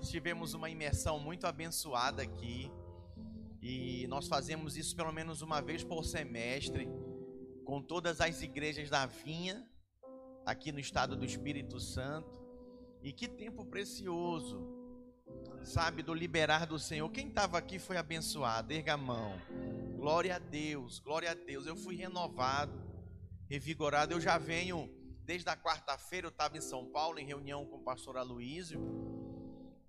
Tivemos uma imersão muito abençoada aqui. E nós fazemos isso pelo menos uma vez por semestre, com todas as igrejas da Vinha, aqui no estado do Espírito Santo. E que tempo precioso, sabe, do liberar do Senhor. Quem estava aqui foi abençoado, erga a mão. Glória a Deus, glória a Deus. Eu fui renovado, revigorado. Eu já venho, desde a quarta-feira, eu estava em São Paulo, em reunião com o pastor Aloísio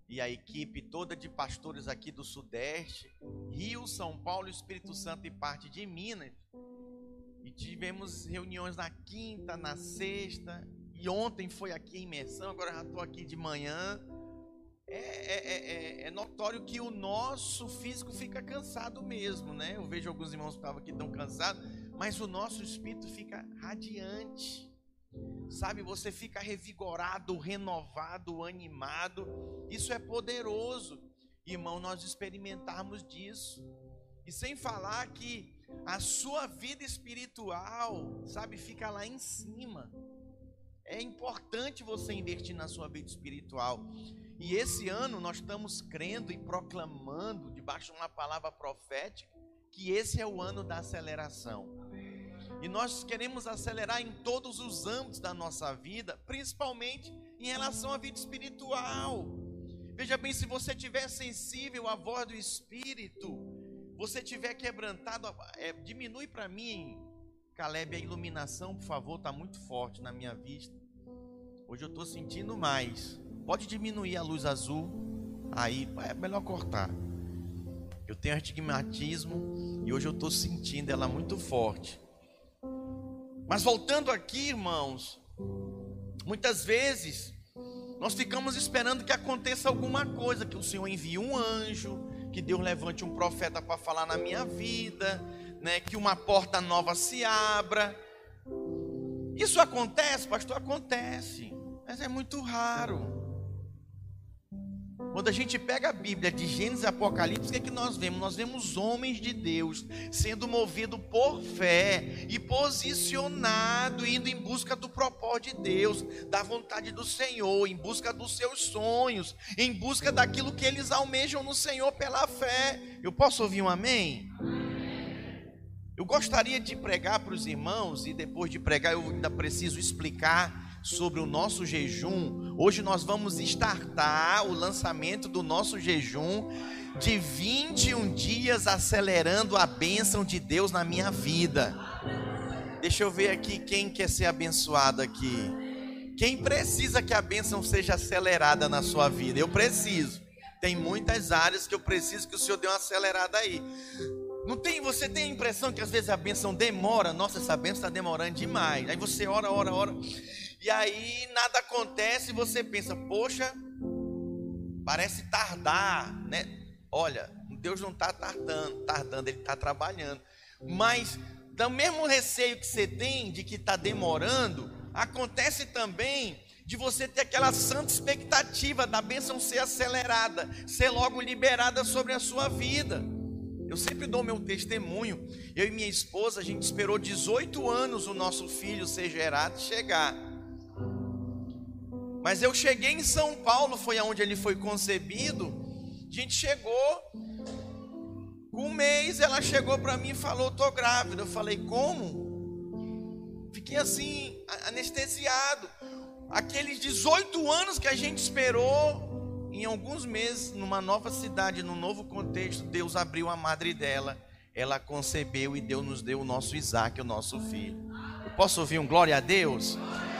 e a equipe toda de pastores aqui do Sudeste, Rio, São Paulo, Espírito Santo e parte de Minas. E tivemos reuniões na quinta, na sexta, e ontem foi aqui a imersão, agora já estou aqui de manhã. É, é, é, é, notório que o nosso físico fica cansado mesmo, né? Eu vejo alguns irmãos que estavam aqui tão cansados, mas o nosso espírito fica radiante. Sabe, você fica revigorado, renovado, animado. Isso é poderoso. Irmão, nós experimentarmos disso. E sem falar que a sua vida espiritual, sabe, fica lá em cima. É importante você investir na sua vida espiritual. E esse ano nós estamos crendo e proclamando, debaixo de uma palavra profética, que esse é o ano da aceleração. E nós queremos acelerar em todos os âmbitos da nossa vida, principalmente em relação à vida espiritual. Veja bem, se você estiver sensível à voz do Espírito, você estiver quebrantado, é, diminui para mim, Caleb, a iluminação, por favor, está muito forte na minha vista. Hoje eu estou sentindo mais. Pode diminuir a luz azul. Aí é melhor cortar. Eu tenho astigmatismo e hoje eu estou sentindo ela muito forte. Mas voltando aqui, irmãos, muitas vezes nós ficamos esperando que aconteça alguma coisa, que o Senhor envie um anjo, que Deus levante um profeta para falar na minha vida, né, que uma porta nova se abra. Isso acontece, pastor? Acontece, mas é muito raro. Quando a gente pega a Bíblia de Gênesis e Apocalipse, o que, é que nós vemos? Nós vemos homens de Deus sendo movidos por fé e posicionado, indo em busca do propósito de Deus, da vontade do Senhor, em busca dos seus sonhos, em busca daquilo que eles almejam no Senhor pela fé. Eu posso ouvir um amém? Eu gostaria de pregar para os irmãos, e depois de pregar, eu ainda preciso explicar sobre o nosso jejum. Hoje nós vamos startar o lançamento do nosso jejum de 21 dias acelerando a bênção de Deus na minha vida. Deixa eu ver aqui quem quer ser abençoado aqui. Quem precisa que a bênção seja acelerada na sua vida? Eu preciso. Tem muitas áreas que eu preciso que o Senhor dê uma acelerada aí. Não tem, você tem a impressão que às vezes a bênção demora? Nossa, essa bênção está demorando demais. Aí você ora, ora, ora. E aí nada acontece e você pensa, poxa, parece tardar, né? Olha, Deus não está tardando, tardando, Ele está trabalhando. Mas do mesmo receio que você tem de que está demorando, acontece também de você ter aquela santa expectativa da bênção ser acelerada, ser logo liberada sobre a sua vida. Eu sempre dou meu testemunho. Eu e minha esposa, a gente esperou 18 anos o nosso filho ser gerado e chegar. Mas eu cheguei em São Paulo, foi aonde ele foi concebido. A gente chegou, com um mês ela chegou para mim e falou: "Tô grávida". Eu falei: "Como?" Fiquei assim, anestesiado. Aqueles 18 anos que a gente esperou, em alguns meses, numa nova cidade, num novo contexto, Deus abriu a madre dela. Ela concebeu e Deus nos deu o nosso Isaac, o nosso filho. Eu posso ouvir um glória a Deus?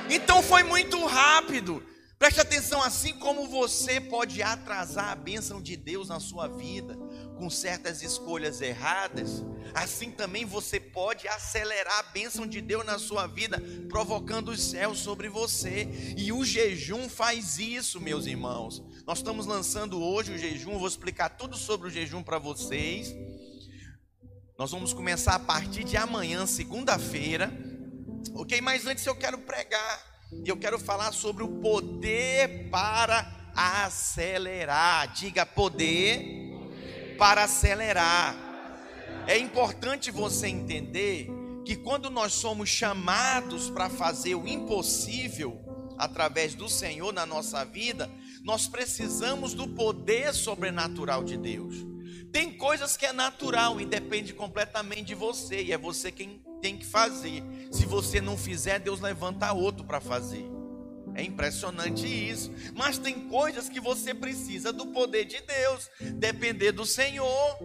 Então foi muito rápido. Preste atenção, assim como você pode atrasar a bênção de Deus na sua vida com certas escolhas erradas, assim também você pode acelerar a bênção de Deus na sua vida, provocando os céus sobre você. E o jejum faz isso, meus irmãos. Nós estamos lançando hoje o jejum, vou explicar tudo sobre o jejum para vocês. Nós vamos começar a partir de amanhã, segunda-feira. Ok, mas antes eu quero pregar e eu quero falar sobre o poder para acelerar. Diga poder para acelerar. É importante você entender que quando nós somos chamados para fazer o impossível através do Senhor na nossa vida, nós precisamos do poder sobrenatural de Deus. Tem coisas que é natural e depende completamente de você, e é você quem tem que fazer. Se você não fizer, Deus levanta outro para fazer. É impressionante isso. Mas tem coisas que você precisa do poder de Deus, depender do Senhor.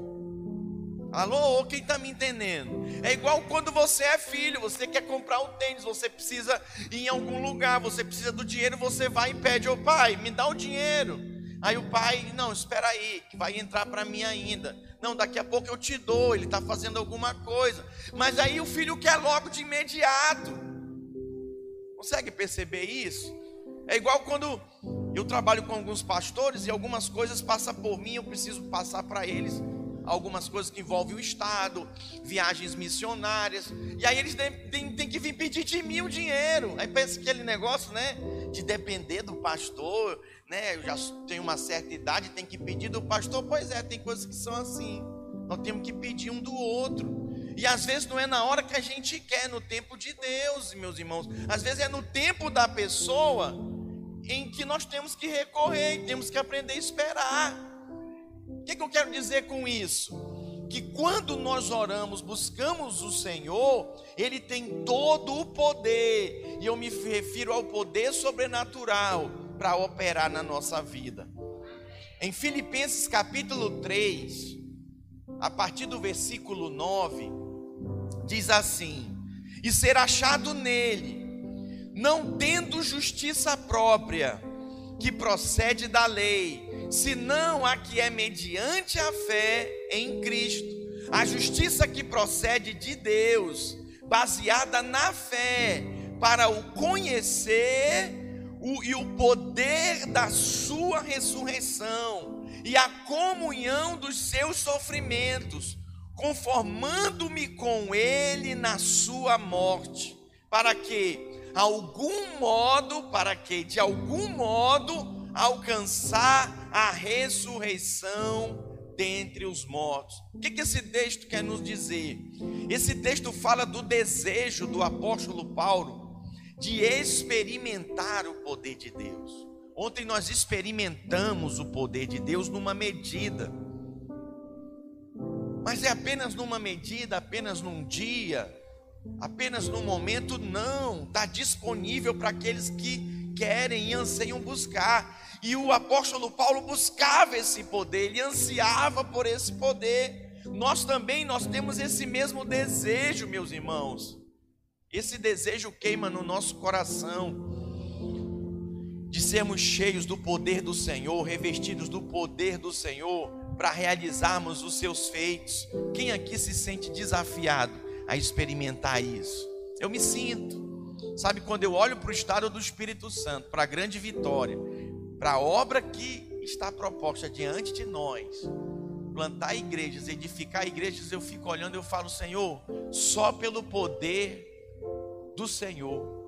Alô, quem está me entendendo? É igual quando você é filho, você quer comprar um tênis, você precisa ir em algum lugar, você precisa do dinheiro, você vai e pede ao pai, me dá o dinheiro. Aí o pai, não, espera aí, que vai entrar para mim ainda. Não, daqui a pouco eu te dou, ele está fazendo alguma coisa. Mas aí o filho quer logo de imediato. Consegue perceber isso? É igual quando eu trabalho com alguns pastores e algumas coisas passam por mim, eu preciso passar para eles algumas coisas que envolvem o Estado, viagens missionárias, e aí eles têm, que vir pedir de mim o dinheiro. Aí pensa aquele negócio, né? De depender do pastor, né? Eu já tenho uma certa idade, tem que pedir do pastor. Pois é, tem coisas que são assim. Nós temos que pedir um do outro. E às vezes não é na hora que a gente quer, no tempo de Deus, meus irmãos. Às vezes é no tempo da pessoa em que nós temos que recorrer, temos que aprender a esperar. O que, que eu quero dizer com isso? Que quando nós oramos, buscamos o Senhor, Ele tem todo o poder, e eu me refiro ao poder sobrenatural para operar na nossa vida. Em Filipenses capítulo 3, a partir do versículo 9, diz assim: E ser achado nele, não tendo justiça própria, que procede da lei, senão a que é mediante a fé em Cristo. A justiça que procede de Deus, baseada na fé, para o conhecer o, e o poder da sua ressurreição e a comunhão dos seus sofrimentos, conformando-me com ele na sua morte, para que algum modo, para que de algum modo alcançar a ressurreição dentre os mortos. O que, que esse texto quer nos dizer? Esse texto fala do desejo do apóstolo Paulo de experimentar o poder de Deus. Ontem nós experimentamos o poder de Deus numa medida, mas é apenas numa medida, apenas num dia, apenas num momento, não, está disponível para aqueles que querem e anseiam buscar. E o apóstolo Paulo buscava esse poder, ele ansiava por esse poder. Nós também nós temos esse mesmo desejo, meus irmãos. Esse desejo queima no nosso coração de sermos cheios do poder do Senhor, revestidos do poder do Senhor para realizarmos os seus feitos. Quem aqui se sente desafiado a experimentar isso. Eu me sinto, sabe, quando eu olho para o estado do Espírito Santo, para a grande vitória, para a obra que está proposta diante de nós, plantar igrejas, edificar igrejas, eu fico olhando, eu falo, Senhor, só pelo poder do Senhor,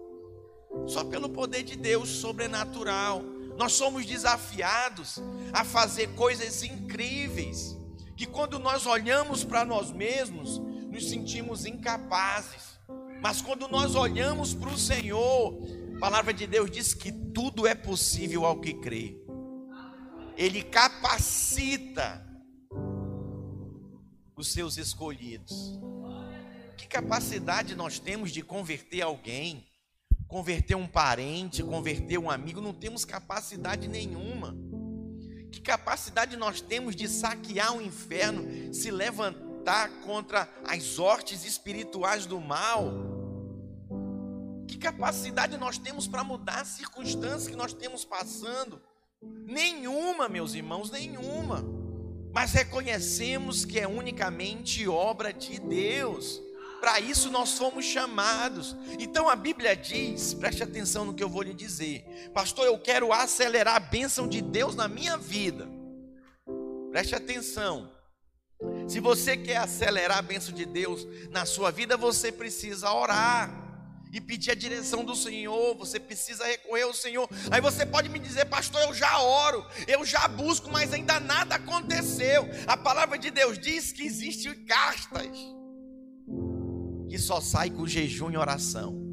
só pelo poder de Deus sobrenatural, nós somos desafiados a fazer coisas incríveis, que quando nós olhamos para nós mesmos, nos sentimos incapazes. Mas quando nós olhamos para o Senhor, a palavra de Deus diz que tudo é possível ao que crê. Ele capacita os seus escolhidos. Que capacidade nós temos de converter alguém, converter um parente, converter um amigo? Não temos capacidade nenhuma. Que capacidade nós temos de saquear o inferno, se levantar? contra as hortes espirituais do mal? Que capacidade nós temos para mudar as circunstâncias que nós temos passando? Nenhuma, meus irmãos, nenhuma. Mas reconhecemos que é unicamente obra de Deus. Para isso nós fomos chamados. Então a Bíblia diz, preste atenção no que eu vou lhe dizer. Pastor, eu quero acelerar a bênção de Deus na minha vida. Preste atenção. Se você quer acelerar a bênção de Deus na sua vida, você precisa orar e pedir a direção do Senhor, você precisa recorrer ao Senhor. Aí você pode me dizer, pastor, eu já oro, eu já busco, mas ainda nada aconteceu. A palavra de Deus diz que existem castas só sai com jejum e oração.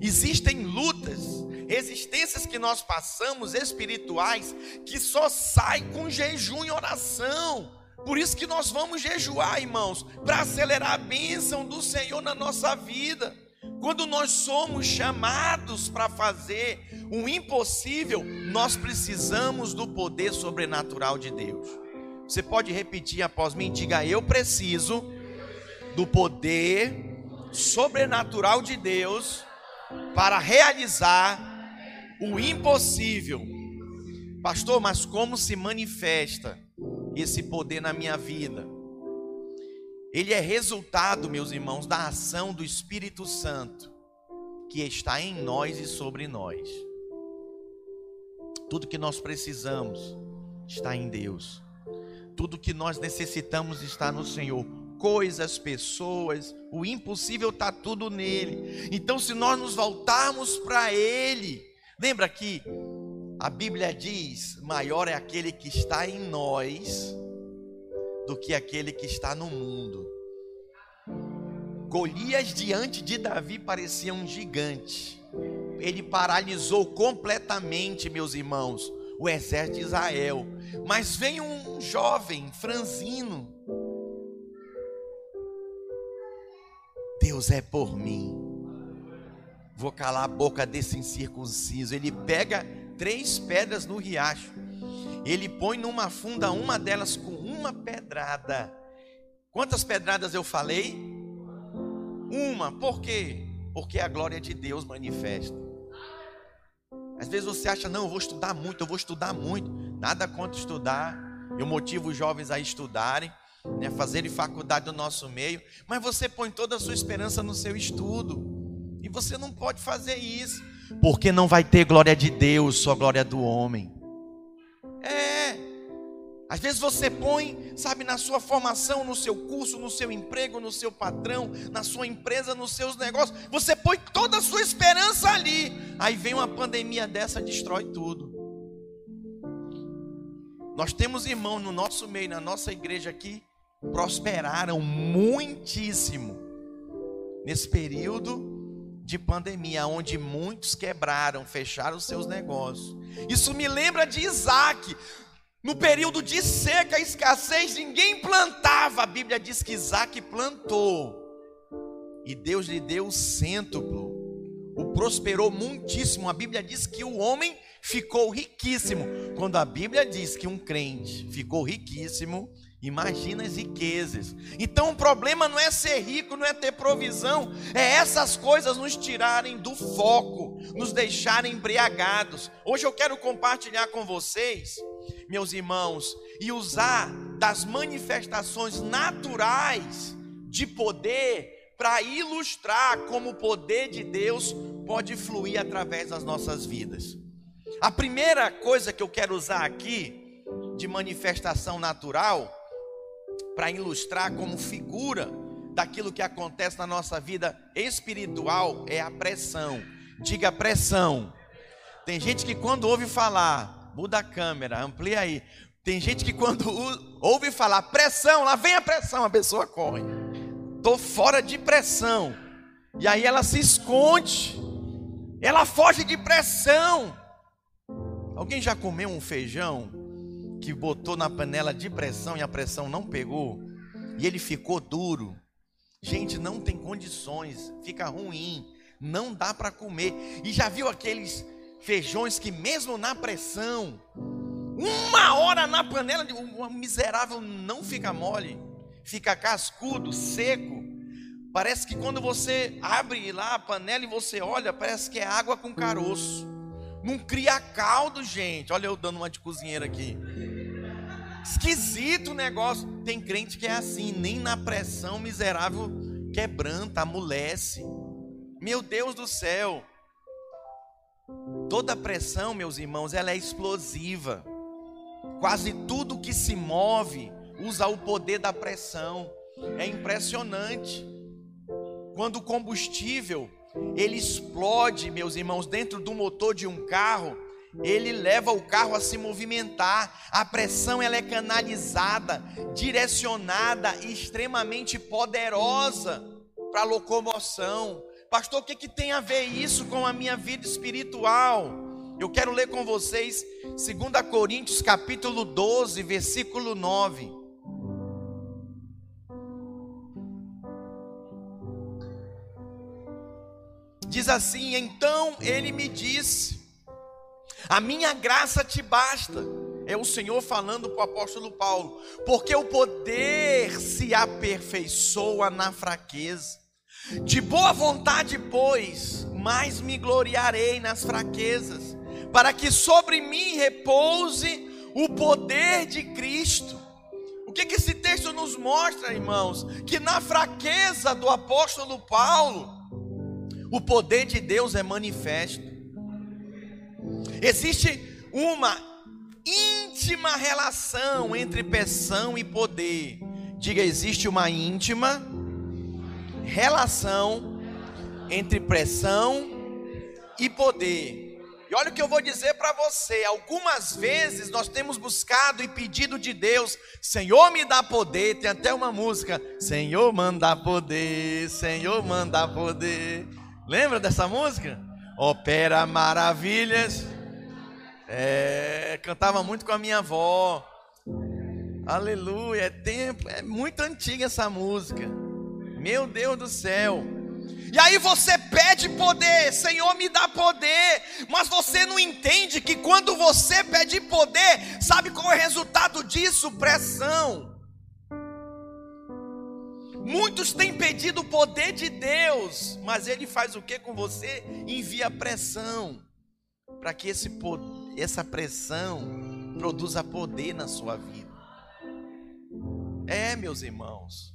Existem lutas resistências que nós passamos espirituais que só sai com jejum e oração. Por isso que nós vamos jejuar, irmãos, para acelerar a bênção do Senhor na nossa vida. Quando nós somos chamados para fazer o impossível, nós precisamos do poder sobrenatural de Deus. Você pode repetir após mim? Diga: Eu preciso do poder sobrenatural de Deus para realizar o impossível. Pastor, mas como se manifesta esse poder na minha vida? Ele é resultado, meus irmãos, da ação do Espírito Santo que está em nós e sobre nós. Tudo que nós precisamos está em Deus. Tudo que nós necessitamos está no Senhor. Coisas, pessoas, o impossível está tudo nele. Então, se nós nos voltarmos para Ele, lembra que a Bíblia diz: maior é aquele que está em nós do que aquele que está no mundo. Golias diante de Davi parecia um gigante. Ele paralisou completamente, meus irmãos, o exército de Israel. Mas vem um jovem franzino. Deus é por mim. Vou calar a boca desse incircunciso. Ele pega três pedras no riacho. Ele põe numa funda uma delas com uma pedrada. Quantas pedradas eu falei? Uma. Por quê? Porque a glória de Deus manifesta. Às vezes você acha, não, eu vou estudar muito, eu vou estudar muito. Nada contra estudar. Eu motivo os jovens a estudarem, né, fazerem faculdade no nosso meio. Mas você põe toda a sua esperança no seu estudo. E você não pode fazer isso. Porque não vai ter glória de Deus, só glória do homem. Às vezes você põe, sabe, na sua formação, no seu curso, no seu emprego, no seu patrão, na sua empresa, nos seus negócios, você põe toda a sua esperança ali. Aí vem uma pandemia dessa, destrói tudo. Nós temos irmãos no nosso meio, na nossa igreja aqui, prosperaram muitíssimo nesse período de pandemia, onde muitos quebraram, fecharam seus negócios. Isso me lembra de Isaac. No período de seca, escassez, ninguém plantava. A Bíblia diz que Isaac plantou. E Deus lhe deu o cêntuplo. O prosperou muitíssimo. A Bíblia diz que o homem ficou riquíssimo. Quando a Bíblia diz que um crente ficou riquíssimo, imagina as riquezas. Então o problema não é ser rico, não é ter provisão, é essas coisas nos tirarem do foco, nos deixarem embriagados. Hoje eu quero compartilhar com vocês meus irmãos, e usar das manifestações naturais de poder para ilustrar como o poder de Deus pode fluir através das nossas vidas. A primeira coisa que eu quero usar aqui de manifestação natural para ilustrar como figura daquilo que acontece na nossa vida espiritual é a pressão. Diga pressão. Tem gente que quando ouve falar muda a câmera, amplia aí. Tem gente que quando ouve falar pressão, lá vem a pressão, a pessoa corre. Tô fora de pressão. E aí ela se esconde. Ela foge de pressão. Alguém já comeu um feijão que botou na panela de pressão e a pressão não pegou? E ele ficou duro. Gente, não tem condições, fica ruim, não dá para comer. E já viu aqueles feijões que, mesmo na pressão, uma hora na panela, o miserável não fica mole, fica cascudo, seco. Parece que quando você abre lá a panela e você olha, parece que é água com caroço. Não cria caldo, gente. Olha eu dando uma de cozinheira aqui. Esquisito o negócio. Tem crente que é assim, nem na pressão miserável quebranta, amolece. Meu Deus do céu. Toda pressão, meus irmãos, ela é explosiva. Quase tudo que se move usa o poder da pressão. É impressionante. Quando o combustível ele explode, meus irmãos, dentro do motor de um carro, ele leva o carro a se movimentar. A pressão ela é canalizada, direcionada e extremamente poderosa para locomoção Pastor, o que, que tem a ver isso com a minha vida espiritual? Eu quero ler com vocês 2 Coríntios capítulo 12, versículo 9. Diz assim: Então ele me disse: A minha graça te basta. É o Senhor falando para o apóstolo Paulo, porque o poder se aperfeiçoa na fraqueza. De boa vontade, pois, mais me gloriarei nas fraquezas, para que sobre mim repouse o poder de Cristo. O que, que esse texto nos mostra, irmãos? Que na fraqueza do apóstolo Paulo, o poder de Deus é manifesto. Existe uma íntima relação entre pressão e poder. Diga, existe uma íntima relação entre pressão e poder. E olha o que eu vou dizer para você: algumas vezes nós temos buscado e pedido de Deus, Senhor, me dá poder. Tem até uma música: Senhor, manda poder, Senhor, manda poder. Lembra dessa música? Opera maravilhas. É, cantava muito com a minha avó. Aleluia, é tempo, é muito antiga essa música. Meu Deus do céu. E aí você pede poder, Senhor, me dá poder, mas você não entende que quando você pede poder, sabe qual é o resultado disso? Pressão. Muitos têm pedido o poder de Deus, mas Ele faz o que com você? Envia pressão, para que esse, essa pressão produza poder na sua vida. É, meus irmãos.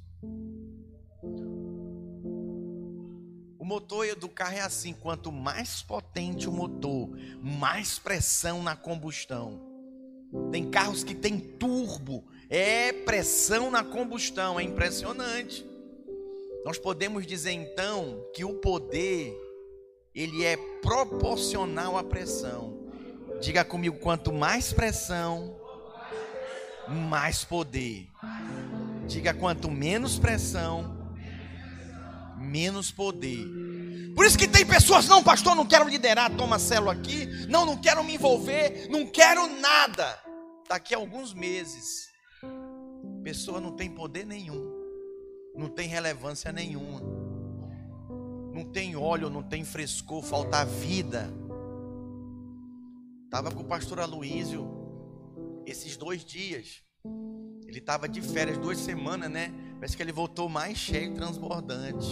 motor do carro é assim: quanto mais potente o motor, mais pressão na combustão. Tem carros que tem turbo, é pressão na combustão, é impressionante. Nós podemos dizer então que o poder ele é proporcional à pressão. Diga comigo, quanto mais pressão, mais poder. Diga quanto menos pressão, menos poder. Por isso que tem pessoas, não, pastor, não quero liderar, toma célula aqui, não, não quero me envolver, não quero nada. Daqui a alguns meses, pessoa não tem poder nenhum, não tem relevância nenhuma, não tem óleo, não tem frescor, falta vida. Estava com o pastor Aloísio esses dois dias. Ele estava de férias duas semanas, né? Parece que ele voltou mais cheio, transbordante.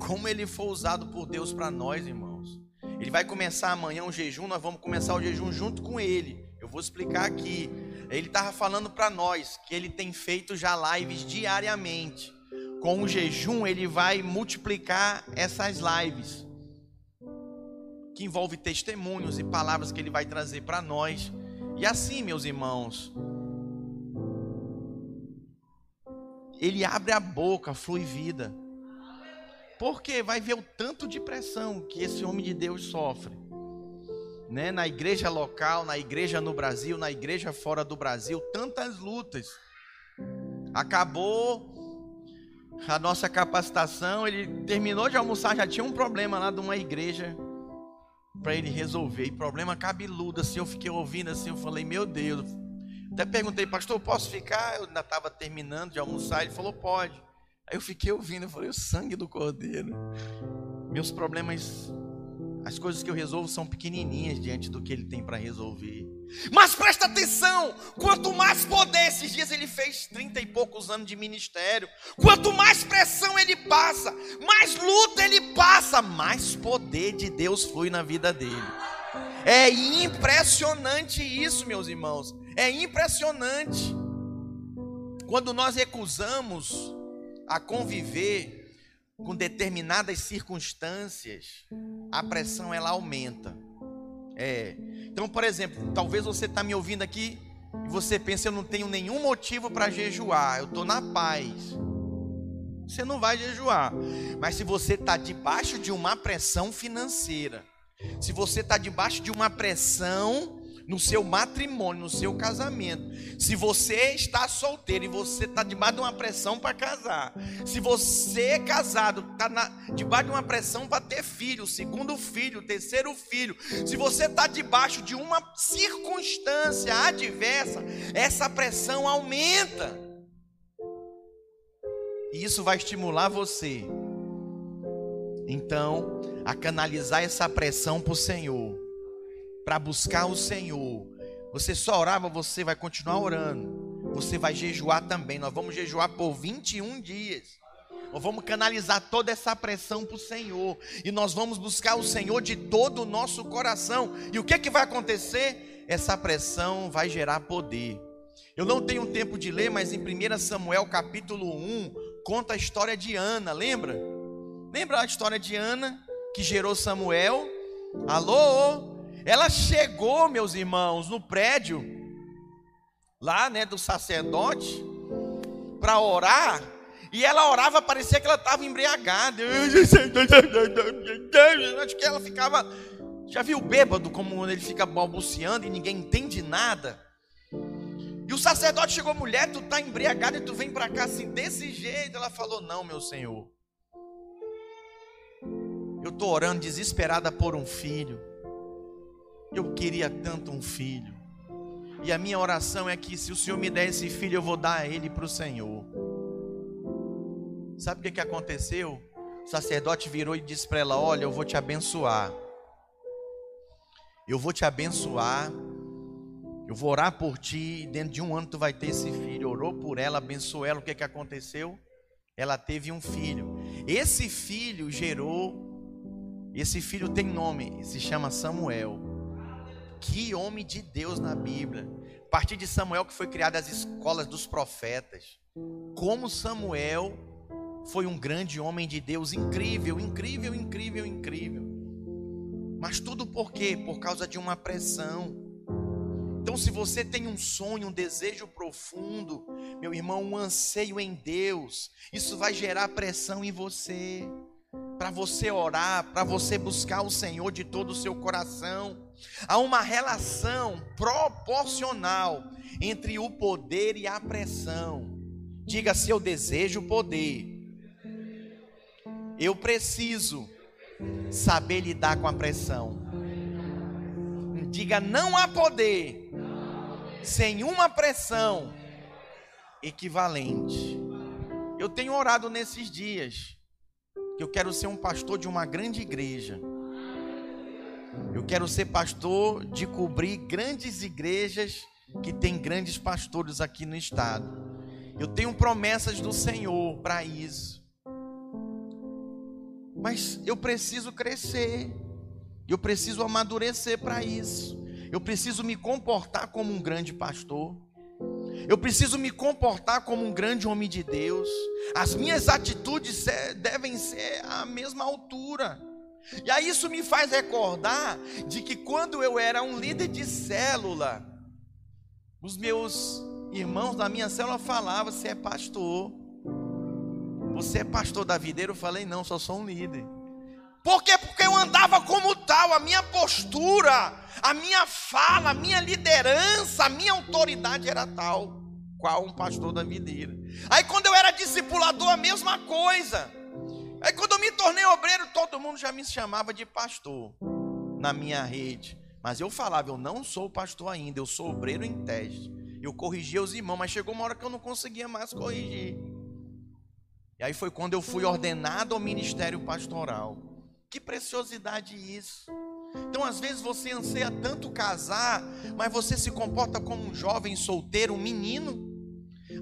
Como ele foi usado por Deus para nós, irmãos. Ele vai começar amanhã um jejum, nós vamos começar o jejum junto com ele. Eu vou explicar aqui. Ele estava falando para nós que ele tem feito já lives diariamente. Com o jejum, ele vai multiplicar essas lives, que envolve testemunhos e palavras que ele vai trazer para nós. E assim, meus irmãos, ele abre a boca, flui vida. Porque vai ver o tanto de pressão que esse homem de Deus sofre. Né? Na igreja local, na igreja no Brasil, na igreja fora do Brasil, tantas lutas. Acabou a nossa capacitação, ele terminou de almoçar, já tinha um problema lá de uma igreja para ele resolver. E problema cabeludo, assim, eu fiquei ouvindo assim, eu falei, meu Deus, até perguntei, pastor, posso ficar? Eu ainda estava terminando de almoçar. Ele falou, pode. Aí eu fiquei ouvindo, eu falei, o sangue do cordeiro. Meus problemas, as coisas que eu resolvo são pequenininhas diante do que ele tem para resolver. Mas presta atenção, quanto mais poder, esses dias ele fez trinta e poucos anos de ministério. Quanto mais pressão ele passa, mais luta ele passa, mais poder de Deus flui na vida dele. É impressionante isso, meus irmãos. É impressionante. Quando nós recusamos a conviver com determinadas circunstâncias, a pressão ela aumenta. É. Então, por exemplo, talvez você está me ouvindo aqui e você pensa eu não tenho nenhum motivo para jejuar, eu estou na paz. Você não vai jejuar. Mas se você está debaixo de uma pressão financeira, se você está debaixo de uma pressão no seu matrimônio, no seu casamento. Se você está solteiro e você está debaixo de uma pressão para casar, se você é casado, está debaixo de uma pressão para ter filho, segundo filho, terceiro filho, se você está debaixo de uma circunstância adversa, essa pressão aumenta. E isso vai estimular você. Então, a canalizar essa pressão para o Senhor para buscar o Senhor. Você só orava, você vai continuar orando. Você vai jejuar também. Nós vamos jejuar por 21 dias. Nós vamos canalizar toda essa pressão para o Senhor. E nós vamos buscar o Senhor de todo o nosso coração. E o que, que vai acontecer? Essa pressão vai gerar poder. Eu não tenho tempo de ler, mas em 1 Samuel capítulo 1, conta a história de Ana, lembra? Lembra a história de Ana que gerou Samuel? Alô? Ela chegou, meus irmãos, no prédio lá, né, do sacerdote para orar, e ela orava, parecia que ela estava embriagada. Acho que ela ficava já viu bêbado como ele fica balbuciando e ninguém entende nada? E o sacerdote chegou, mulher, tu tá embriagada e tu vem para cá assim desse jeito. Ela falou: "Não, meu Senhor. Eu tô orando desesperada por um filho. Eu queria tanto um filho. E a minha oração é que se o Senhor me der esse filho, eu vou dar ele para o Senhor. Sabe o que, que aconteceu? O sacerdote virou e disse para ela: Olha, eu vou te abençoar. Eu vou te abençoar. Eu vou orar por ti. E dentro de um ano tu vai ter esse filho. Orou por ela, abençoou ela. O que, que aconteceu? Ela teve um filho. Esse filho gerou. Esse filho tem nome. Se chama Samuel. Que homem de Deus na Bíblia. A partir de Samuel que foi criada as escolas dos profetas. Como Samuel foi um grande homem de Deus, incrível, incrível, incrível, incrível. Mas tudo por quê? Por causa de uma pressão. Então, se você tem um sonho, um desejo profundo, meu irmão, um anseio em Deus, isso vai gerar pressão em você, para você orar, para você buscar o Senhor de todo o seu coração. Há uma relação proporcional entre o poder e a pressão. Diga se eu desejo poder. Eu preciso saber lidar com a pressão. Diga não há poder sem uma pressão equivalente. Eu tenho orado nesses dias que eu quero ser um pastor de uma grande igreja eu quero ser pastor de cobrir grandes igrejas que tem grandes pastores aqui no estado. Eu tenho promessas do Senhor para isso. Mas eu preciso crescer. Eu preciso amadurecer para isso. Eu preciso me comportar como um grande pastor. Eu preciso me comportar como um grande homem de Deus. As minhas atitudes devem ser à mesma altura. E aí isso me faz recordar de que quando eu era um líder de célula, os meus irmãos da minha célula falavam: você é pastor. Você é pastor da videira? Eu falei: não, só sou um líder. Por quê? Porque eu andava como tal, a minha postura, a minha fala, a minha liderança, a minha autoridade era tal, qual um pastor da videira. Aí quando eu era discipulador, a mesma coisa. Aí quando eu me tornei obreiro, todo mundo já me chamava de pastor na minha rede. Mas eu falava, eu não sou pastor ainda, eu sou obreiro em teste. Eu corrigia os irmãos, mas chegou uma hora que eu não conseguia mais corrigir. E aí foi quando eu fui ordenado ao ministério pastoral. Que preciosidade isso. Então, às vezes você anseia tanto casar, mas você se comporta como um jovem solteiro, um menino.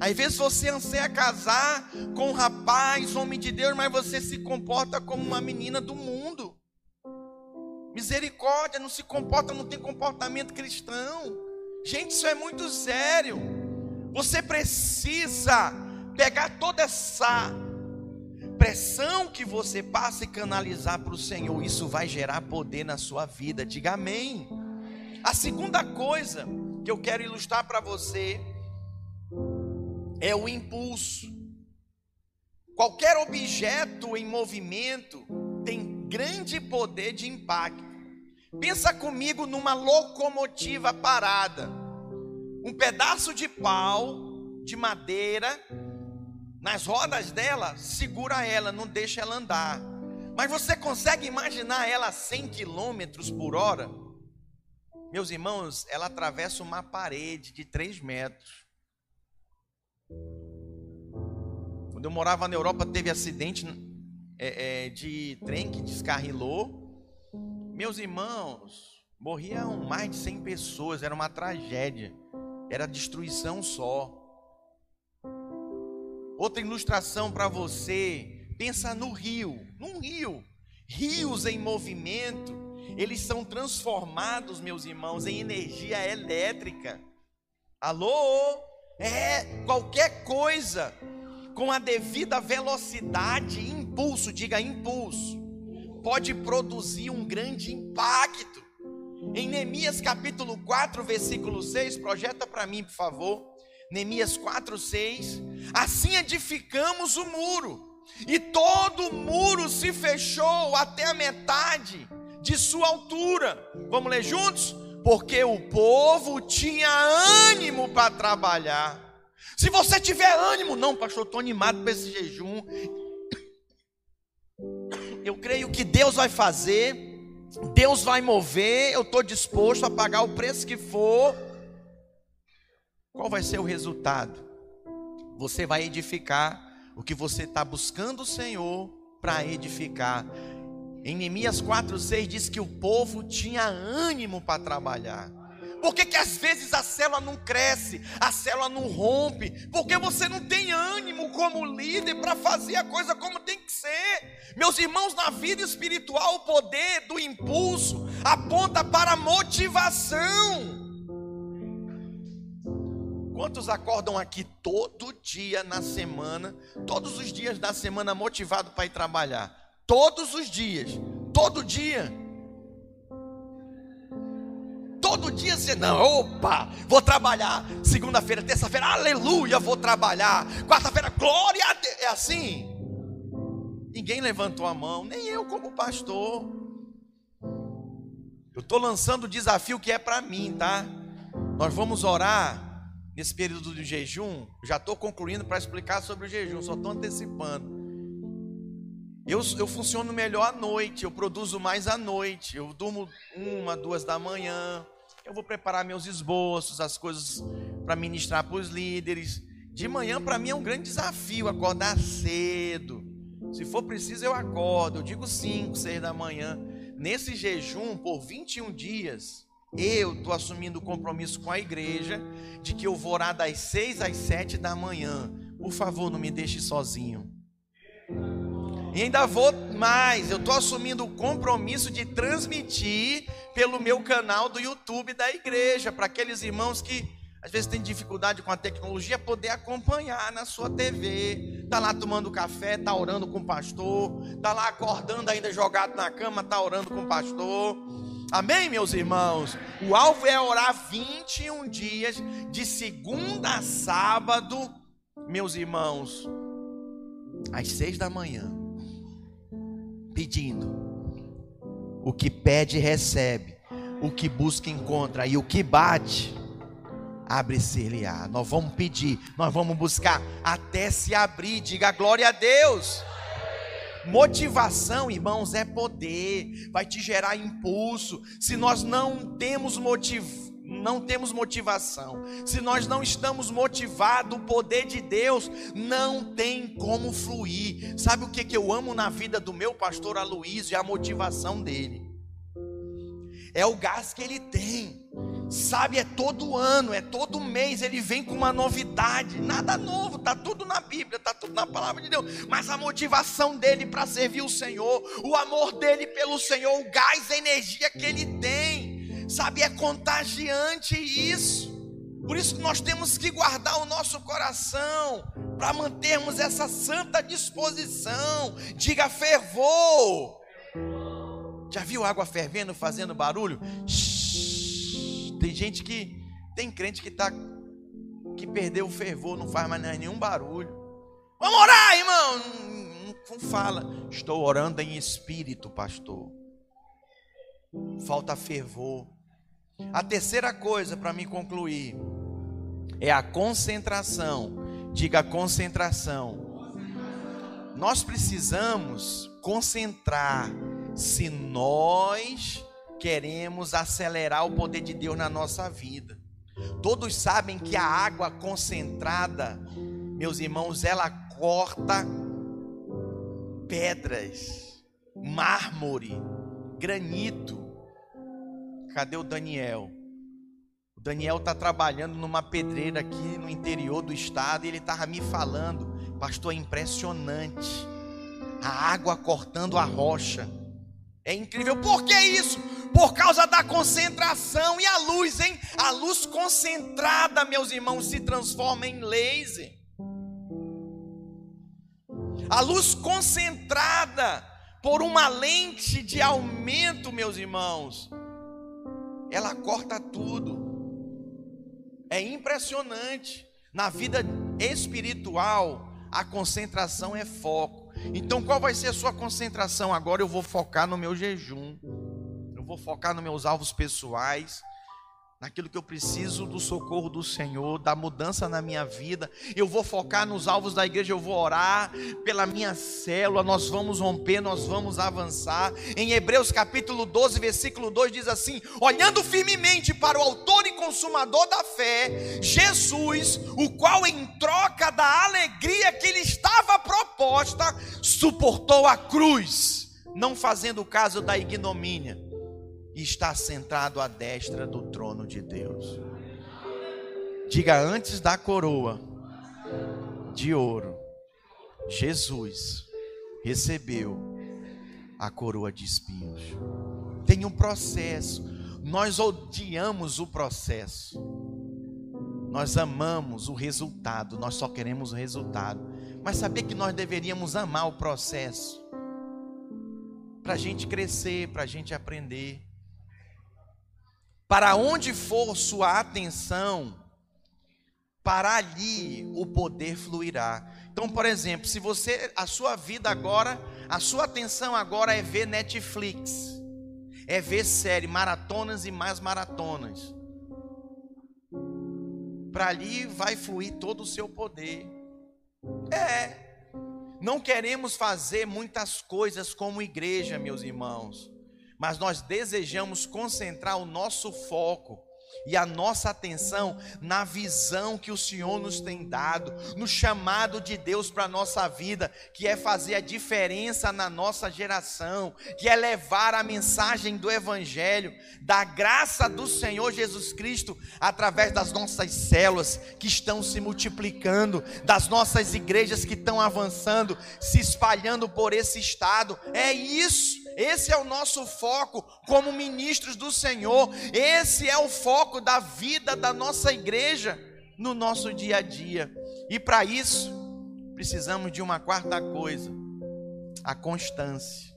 Às vezes você anseia casar com um rapaz, homem de Deus, mas você se comporta como uma menina do mundo. Misericórdia, não se comporta, não tem comportamento cristão. Gente, isso é muito sério. Você precisa pegar toda essa pressão que você passa e canalizar para o Senhor. Isso vai gerar poder na sua vida. Diga amém. A segunda coisa que eu quero ilustrar para você é o impulso. Qualquer objeto em movimento tem grande poder de impacto. Pensa comigo numa locomotiva parada. Um pedaço de pau, de madeira, nas rodas dela, segura ela, não deixa ela andar. Mas você consegue imaginar ela a 100 km por hora? Meus irmãos, ela atravessa uma parede de 3 metros. Quando eu morava na Europa, teve acidente é, é, de trem que descarrilou. Meus irmãos, morriam mais de 100 pessoas, era uma tragédia, era destruição só. Outra ilustração para você, pensa no rio, num rio, rios em movimento, eles são transformados, meus irmãos, em energia elétrica. Alô? É, qualquer coisa com a devida velocidade, impulso, diga impulso, pode produzir um grande impacto. Em Neemias capítulo 4, versículo 6, projeta para mim, por favor. Neemias 4, 6. Assim edificamos o muro, e todo o muro se fechou até a metade de sua altura. Vamos ler juntos? Porque o povo tinha ânimo para trabalhar se você tiver ânimo, não, pastor, estou animado para esse jejum. Eu creio que Deus vai fazer, Deus vai mover, eu estou disposto a pagar o preço que for. Qual vai ser o resultado? Você vai edificar o que você está buscando o Senhor para edificar. Em Neemias 4,6 diz que o povo tinha ânimo para trabalhar. Por que, que às vezes a célula não cresce, a célula não rompe? Porque você não tem ânimo como líder para fazer a coisa como tem que ser. Meus irmãos, na vida espiritual, o poder do impulso aponta para motivação. Quantos acordam aqui todo dia na semana, todos os dias da semana motivado para ir trabalhar? Todos os dias, todo dia. Todo dia você não, opa, vou trabalhar. Segunda-feira, terça-feira, aleluia, vou trabalhar. Quarta-feira, glória a Deus. É assim. Ninguém levantou a mão, nem eu como pastor. Eu estou lançando o desafio que é para mim, tá? Nós vamos orar nesse período de jejum. Já estou concluindo para explicar sobre o jejum, só estou antecipando. Eu, eu funciono melhor à noite, eu produzo mais à noite. Eu durmo uma, duas da manhã. Eu vou preparar meus esboços, as coisas para ministrar para os líderes. De manhã, para mim, é um grande desafio acordar cedo. Se for preciso, eu acordo. Eu digo 5, 6 da manhã. Nesse jejum, por 21 dias, eu estou assumindo o compromisso com a igreja de que eu vou orar das 6 às 7 da manhã. Por favor, não me deixe sozinho. E ainda vou mais, eu estou assumindo o compromisso de transmitir pelo meu canal do YouTube da igreja, para aqueles irmãos que às vezes têm dificuldade com a tecnologia, poder acompanhar na sua TV. Está lá tomando café, está orando com o pastor, está lá acordando ainda jogado na cama, está orando com o pastor. Amém, meus irmãos? O alvo é orar 21 dias, de segunda a sábado, meus irmãos, às seis da manhã pedindo. O que pede, recebe. O que busca, encontra. E o que bate, abre-se-lhe-á. Nós vamos pedir, nós vamos buscar até se abrir. Diga glória a Deus. Motivação, irmãos, é poder, vai te gerar impulso. Se nós não temos motivo, não temos motivação, se nós não estamos motivados, o poder de Deus não tem como fluir. Sabe o que, que eu amo na vida do meu pastor Aloysio? É a motivação dele, é o gás que ele tem. Sabe, é todo ano, é todo mês, ele vem com uma novidade, nada novo, está tudo na Bíblia, está tudo na palavra de Deus, mas a motivação dele para servir o Senhor, o amor dele pelo Senhor, o gás, a energia que ele tem, Sabe, é contagiante isso. Por isso que nós temos que guardar o nosso coração para mantermos essa santa disposição. Diga fervor. Já viu água fervendo fazendo barulho? Shhh. Tem gente que tem crente que tá que perdeu o fervor, não faz mais nenhum barulho. Vamos orar, irmão. Não fala. Estou orando em espírito, pastor. falta fervor. A terceira coisa para me concluir é a concentração. Diga concentração. Nós precisamos concentrar se nós queremos acelerar o poder de Deus na nossa vida. Todos sabem que a água concentrada, meus irmãos, ela corta pedras, mármore, granito. Cadê o Daniel? O Daniel está trabalhando numa pedreira aqui no interior do estado e ele estava me falando, pastor, é impressionante. A água cortando a rocha. É incrível. Por que isso? Por causa da concentração e a luz, hein? A luz concentrada, meus irmãos, se transforma em laser. A luz concentrada por uma lente de aumento, meus irmãos, ela corta tudo. É impressionante. Na vida espiritual, a concentração é foco. Então, qual vai ser a sua concentração? Agora eu vou focar no meu jejum. Eu vou focar nos meus alvos pessoais naquilo que eu preciso do socorro do Senhor, da mudança na minha vida. Eu vou focar nos alvos da igreja, eu vou orar pela minha célula, nós vamos romper, nós vamos avançar. Em Hebreus capítulo 12, versículo 2 diz assim: "Olhando firmemente para o autor e consumador da fé, Jesus, o qual em troca da alegria que lhe estava proposta, suportou a cruz, não fazendo caso da ignomínia, e está sentado à destra do trono de Deus. Diga antes da coroa de ouro, Jesus recebeu a coroa de espinhos. Tem um processo. Nós odiamos o processo. Nós amamos o resultado, nós só queremos o resultado. Mas saber que nós deveríamos amar o processo para a gente crescer, para a gente aprender. Para onde for sua atenção, para ali o poder fluirá. Então, por exemplo, se você, a sua vida agora, a sua atenção agora é ver Netflix, é ver série, maratonas e mais maratonas. Para ali vai fluir todo o seu poder. É. Não queremos fazer muitas coisas como igreja, meus irmãos mas nós desejamos concentrar o nosso foco e a nossa atenção na visão que o Senhor nos tem dado, no chamado de Deus para a nossa vida, que é fazer a diferença na nossa geração, que é levar a mensagem do Evangelho, da graça do Senhor Jesus Cristo, através das nossas células que estão se multiplicando, das nossas igrejas que estão avançando, se espalhando por esse estado. É isso. Esse é o nosso foco como ministros do Senhor. Esse é o foco da vida da nossa igreja no nosso dia a dia. E para isso, precisamos de uma quarta coisa: a constância.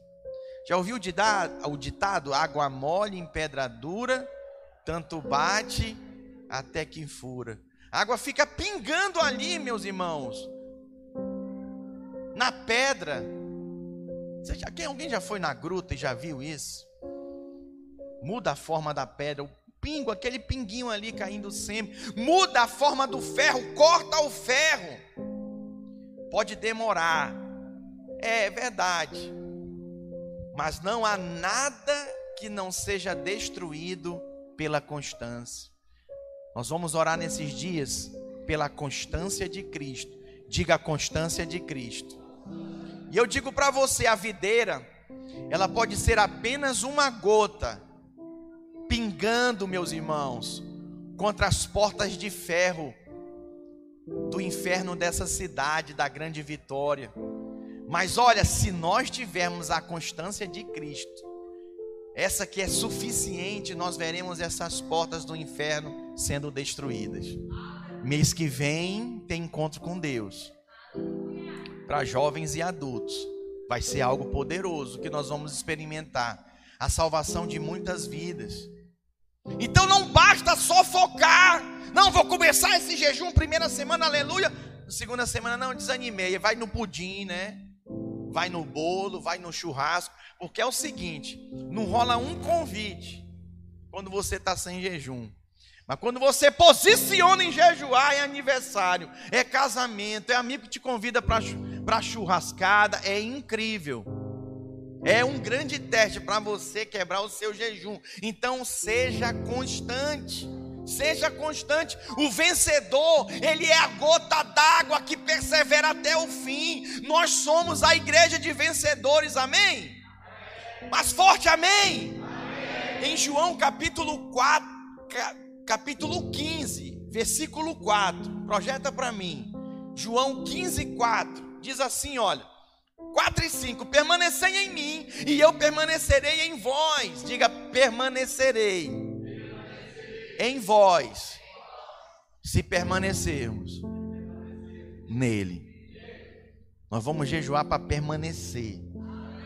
Já ouviu o ditado? Água mole em pedra dura, tanto bate até que fura. A água fica pingando ali, meus irmãos, na pedra você quem, alguém já foi na gruta e já viu isso? Muda a forma da pedra, o pingo, aquele pinguinho ali caindo sempre. Muda a forma do ferro, corta o ferro. Pode demorar, é verdade. Mas não há nada que não seja destruído pela constância. Nós vamos orar nesses dias pela constância de Cristo. Diga a constância de Cristo. E eu digo para você, a videira, ela pode ser apenas uma gota pingando, meus irmãos, contra as portas de ferro do inferno dessa cidade, da grande vitória. Mas olha, se nós tivermos a constância de Cristo, essa que é suficiente, nós veremos essas portas do inferno sendo destruídas. Mês que vem tem encontro com Deus para jovens e adultos. Vai ser algo poderoso que nós vamos experimentar a salvação de muitas vidas. Então não basta só focar. Não, vou começar esse jejum primeira semana, aleluia. Segunda semana não desanimei, vai no pudim, né? vai no bolo, vai no churrasco, porque é o seguinte: não rola um convite quando você está sem jejum. Mas quando você posiciona em jejuar, é aniversário, é casamento, é amigo que te convida para churrascada, é incrível. É um grande teste para você quebrar o seu jejum. Então seja constante. Seja constante. O vencedor, ele é a gota d'água que persevera até o fim. Nós somos a igreja de vencedores, amém? Mas forte, amém? amém. Em João capítulo 4, capítulo 15, versículo 4, projeta para mim. João 15, 4, diz assim: olha. 4 e 5: Permanecei em mim, e eu permanecerei em vós. Diga, permanecerei em vós, se permanecermos nele. Nós vamos jejuar para permanecer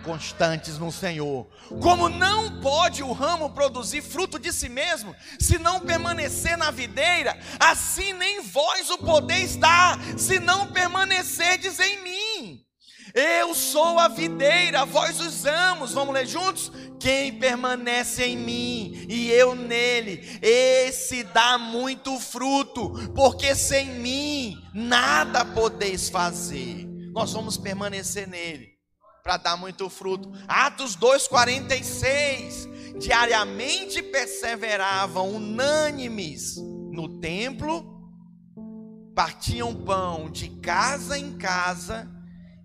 constantes no Senhor. Como não pode o ramo produzir fruto de si mesmo, se não permanecer na videira, assim nem vós o podeis dar, se não permanecerdes em mim. Eu sou a videira, vós os amos. Vamos ler juntos? Quem permanece em mim e eu nele, esse dá muito fruto, porque sem mim nada podeis fazer. Nós vamos permanecer nele para dar muito fruto. Atos 2:46. Diariamente perseveravam unânimes no templo, partiam pão de casa em casa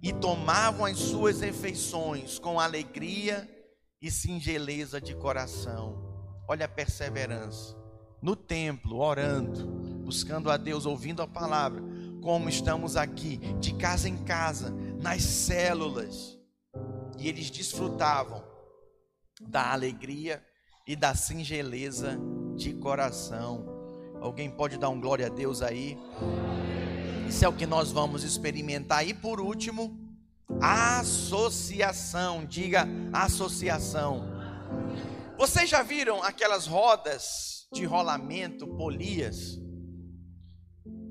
e tomavam as suas refeições com alegria e singeleza de coração. Olha a perseverança. No templo, orando, buscando a Deus, ouvindo a palavra, como estamos aqui, de casa em casa, nas células. E eles desfrutavam da alegria e da singeleza de coração. Alguém pode dar um glória a Deus aí? Isso é o que nós vamos experimentar. E por último, associação. Diga associação. Vocês já viram aquelas rodas de rolamento, polias?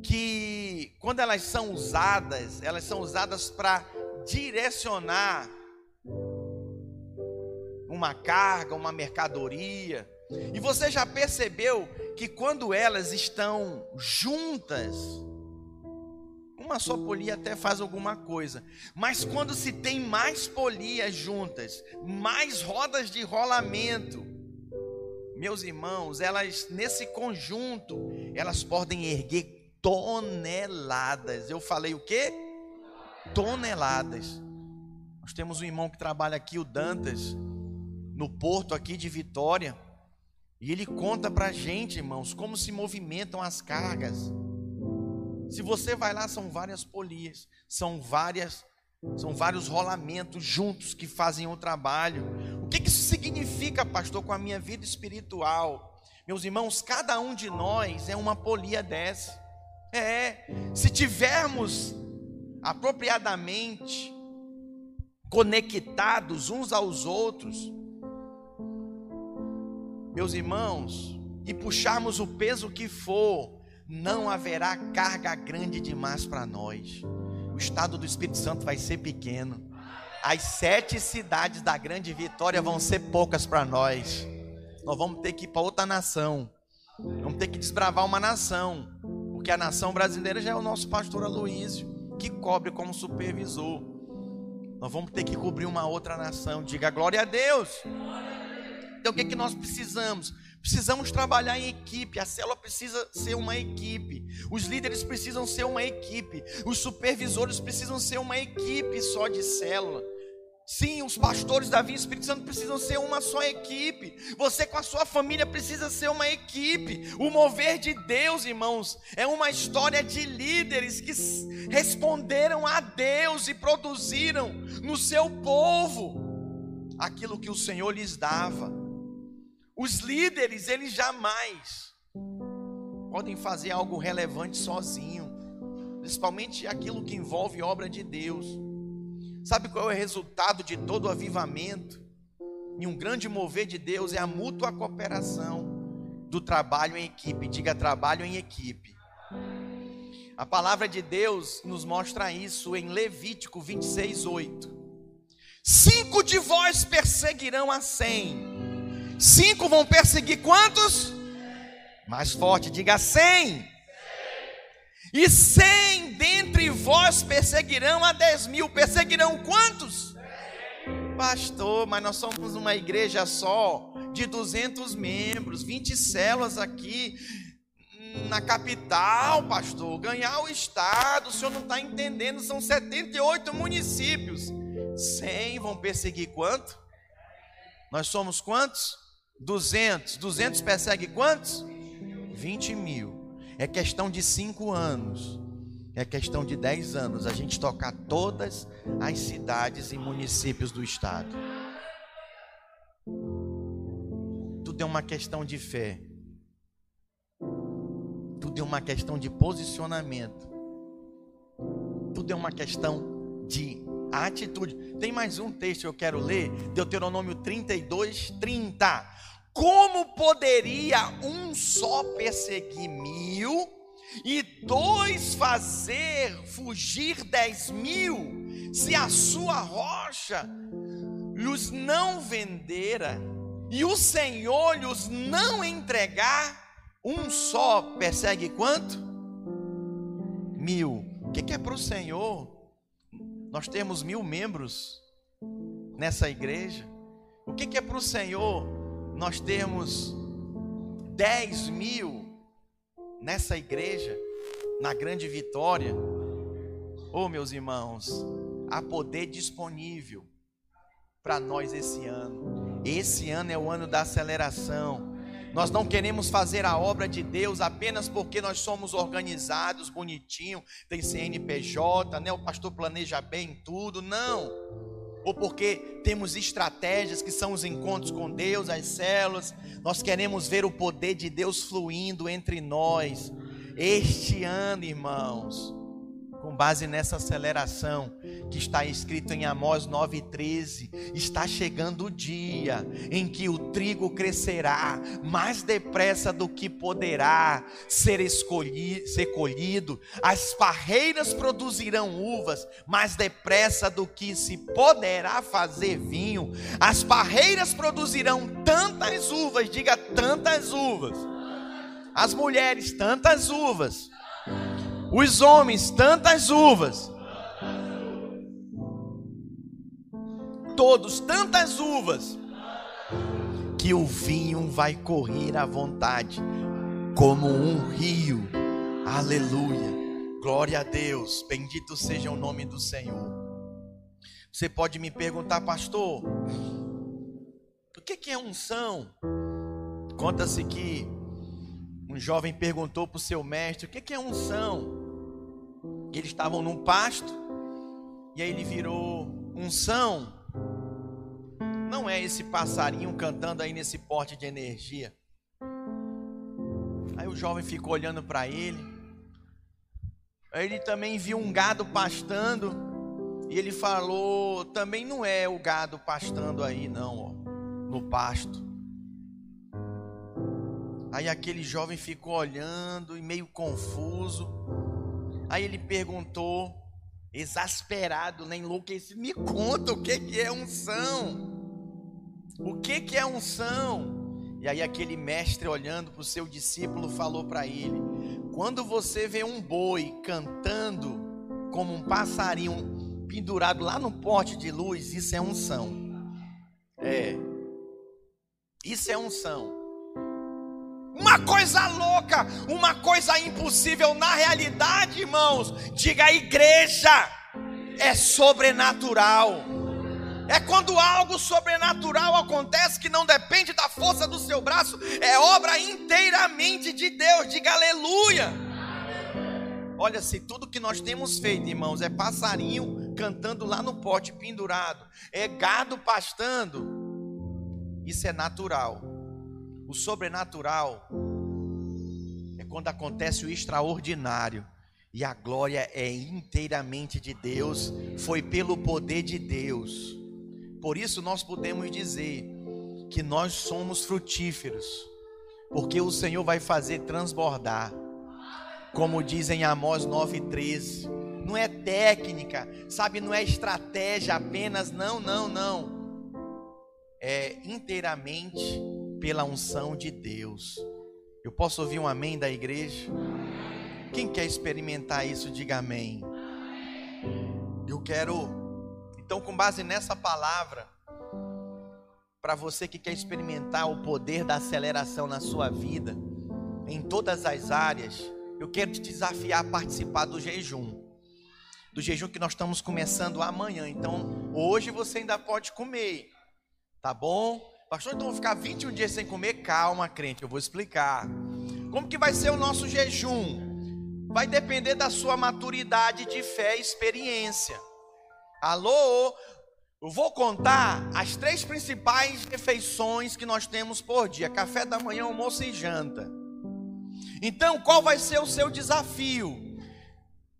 Que quando elas são usadas, elas são usadas para direcionar uma carga, uma mercadoria. E você já percebeu que quando elas estão juntas, uma só polia até faz alguma coisa, mas quando se tem mais polias juntas, mais rodas de rolamento, meus irmãos, elas nesse conjunto, elas podem erguer toneladas. Eu falei o quê? Toneladas. Nós temos um irmão que trabalha aqui, o Dantas, no porto aqui de Vitória, e ele conta pra gente, irmãos, como se movimentam as cargas. Se você vai lá, são várias polias, são várias, são vários rolamentos juntos que fazem o trabalho. O que, que isso significa, pastor, com a minha vida espiritual? Meus irmãos, cada um de nós é uma polia dessa. É, se tivermos apropriadamente conectados uns aos outros, meus irmãos, e puxarmos o peso que for, não haverá carga grande demais para nós. O estado do Espírito Santo vai ser pequeno. As sete cidades da grande vitória vão ser poucas para nós. Nós vamos ter que ir para outra nação. Vamos ter que desbravar uma nação. Porque a nação brasileira já é o nosso pastor Aloísio, que cobre como supervisor. Nós vamos ter que cobrir uma outra nação. Diga glória a Deus. Então o que, é que nós precisamos? Precisamos trabalhar em equipe, a célula precisa ser uma equipe, os líderes precisam ser uma equipe, os supervisores precisam ser uma equipe só de célula. Sim, os pastores da Vinha Espírito Santo precisam ser uma só equipe. Você com a sua família precisa ser uma equipe. O mover de Deus, irmãos, é uma história de líderes que responderam a Deus e produziram no seu povo aquilo que o Senhor lhes dava. Os líderes, eles jamais podem fazer algo relevante sozinho, principalmente aquilo que envolve obra de Deus. Sabe qual é o resultado de todo o avivamento? E um grande mover de Deus é a mútua cooperação do trabalho em equipe. Diga trabalho em equipe. A palavra de Deus nos mostra isso em Levítico 26, 8. Cinco de vós perseguirão a cem. Cinco vão perseguir quantos? Mais forte, diga cem. E cem dentre vós perseguirão a dez mil. Perseguirão quantos? Pastor, mas nós somos uma igreja só, de 200 membros, 20 células aqui na capital, pastor, ganhar o estado, o senhor não está entendendo, são 78 municípios. 100 vão perseguir quanto? Nós somos quantos? 200. 200 persegue quantos? 20 mil. É questão de 5 anos. É questão de 10 anos a gente tocar todas as cidades e municípios do estado. Tudo é uma questão de fé. Tudo é uma questão de posicionamento. Tudo é uma questão de atitude. Tem mais um texto que eu quero ler, Deuteronômio 32, 30. Como poderia um só perseguir mil e dois fazer fugir dez mil, se a sua rocha lhes não vendera e o Senhor lhes não entregar? Um só persegue quanto? Mil. O que é para o Senhor? Nós temos mil membros nessa igreja. O que é para o Senhor? Nós temos dez mil nessa igreja, na grande vitória. Oh, meus irmãos, há poder disponível para nós esse ano. Esse ano é o ano da aceleração. Nós não queremos fazer a obra de Deus apenas porque nós somos organizados, bonitinho, tem CNPJ, né? O pastor planeja bem tudo, não. Ou porque temos estratégias que são os encontros com Deus, as células. Nós queremos ver o poder de Deus fluindo entre nós. Este ano, irmãos, com base nessa aceleração que está escrito em Amós 9,13, está chegando o dia em que o trigo crescerá mais depressa do que poderá ser, escolhido, ser colhido, as parreiras produzirão uvas mais depressa do que se poderá fazer vinho, as parreiras produzirão tantas uvas, diga tantas uvas, as mulheres tantas uvas os homens tantas uvas, todos tantas uvas, que o vinho vai correr à vontade, como um rio. Aleluia. Glória a Deus. Bendito seja o nome do Senhor. Você pode me perguntar, pastor, o que é unção? Conta-se que um jovem perguntou para o seu mestre: o que é unção? Eles estavam num pasto, e aí ele virou unção. Não é esse passarinho cantando aí nesse porte de energia. Aí o jovem ficou olhando para ele. Aí ele também viu um gado pastando. E ele falou: também não é o gado pastando aí, não, ó, no pasto. Aí aquele jovem ficou olhando e meio confuso. Aí ele perguntou, exasperado, né, enlouquecido: Me conta o que, que é unção. O que, que é unção? E aí aquele mestre, olhando para o seu discípulo, falou para ele: Quando você vê um boi cantando como um passarinho pendurado lá no pote de luz, isso é unção. É. Isso é unção. Uma coisa louca, uma coisa impossível na realidade, irmãos. Diga a igreja é sobrenatural. É quando algo sobrenatural acontece que não depende da força do seu braço, é obra inteiramente de Deus. Diga aleluia. Olha, se tudo que nós temos feito, irmãos, é passarinho cantando lá no pote pendurado, é gado pastando, isso é natural. O sobrenatural é quando acontece o extraordinário e a glória é inteiramente de Deus, foi pelo poder de Deus. Por isso nós podemos dizer que nós somos frutíferos, porque o Senhor vai fazer transbordar. Como diz em Amós 9:13, não é técnica, sabe, não é estratégia apenas, não, não, não. É inteiramente pela unção de Deus. Eu posso ouvir um amém da igreja? Quem quer experimentar isso, diga amém. Eu quero, então, com base nessa palavra, para você que quer experimentar o poder da aceleração na sua vida, em todas as áreas, eu quero te desafiar a participar do jejum. Do jejum que nós estamos começando amanhã. Então, hoje você ainda pode comer. Tá bom? Pastor, então vou ficar 21 dias sem comer? Calma, crente, eu vou explicar. Como que vai ser o nosso jejum? Vai depender da sua maturidade de fé e experiência. Alô? Eu vou contar as três principais refeições que nós temos por dia: café da manhã, almoço e janta. Então, qual vai ser o seu desafio?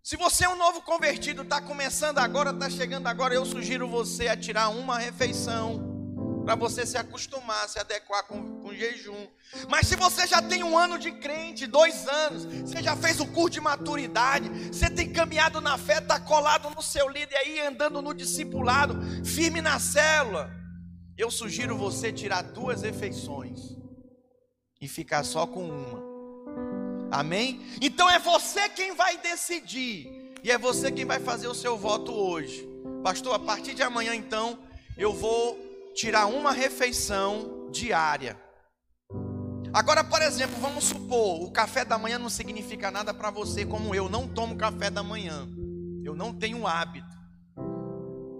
Se você é um novo convertido, está começando agora, está chegando agora, eu sugiro você a tirar uma refeição para você se acostumar, se adequar com, com jejum. Mas se você já tem um ano de crente, dois anos, você já fez o curso de maturidade, você tem caminhado na fé, está colado no seu líder aí, andando no discipulado, firme na célula, eu sugiro você tirar duas refeições e ficar só com uma. Amém? Então é você quem vai decidir. E é você quem vai fazer o seu voto hoje. Pastor, a partir de amanhã então, eu vou tirar uma refeição diária. Agora, por exemplo, vamos supor, o café da manhã não significa nada para você, como eu não tomo café da manhã. Eu não tenho hábito.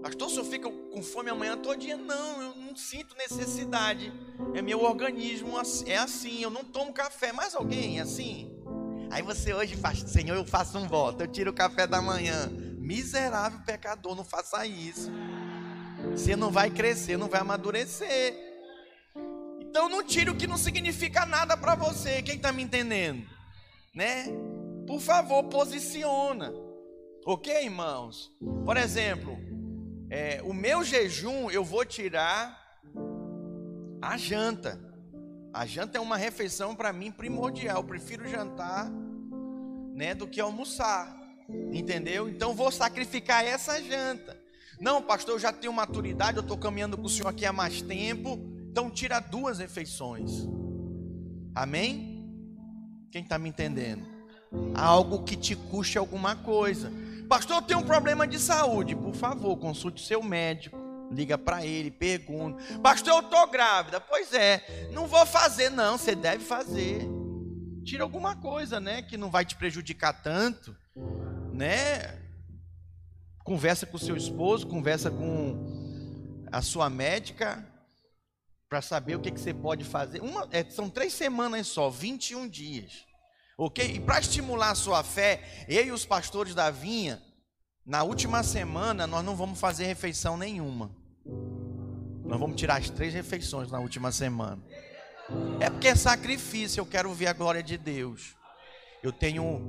Pastor, se eu fico com fome amanhã todo dia, não, eu não sinto necessidade. É meu organismo, é assim, eu não tomo café. Mais alguém é assim? Aí você hoje faz, Senhor, eu faço um voto, eu tiro o café da manhã. Miserável pecador, não faça isso. Você não vai crescer, não vai amadurecer. Então não tire o que não significa nada para você. Quem está me entendendo? Né? Por favor, posiciona. Ok, irmãos? Por exemplo, é, o meu jejum eu vou tirar a janta. A janta é uma refeição para mim primordial. Eu prefiro jantar, né, do que almoçar. Entendeu? Então vou sacrificar essa janta. Não, pastor, eu já tenho maturidade, eu estou caminhando com o senhor aqui há mais tempo. Então tira duas refeições. Amém? Quem está me entendendo? Algo que te custe alguma coisa. Pastor, eu tenho um problema de saúde. Por favor, consulte seu médico. Liga para ele, pergunta. Pastor, eu estou grávida. Pois é, não vou fazer, não. Você deve fazer. Tira alguma coisa, né? Que não vai te prejudicar tanto, né? Conversa com seu esposo, conversa com a sua médica, para saber o que, que você pode fazer. Uma, é, são três semanas só, 21 dias. Ok? E para estimular a sua fé, eu e os pastores da vinha, na última semana, nós não vamos fazer refeição nenhuma. Nós vamos tirar as três refeições na última semana. É porque é sacrifício, eu quero ver a glória de Deus. Eu tenho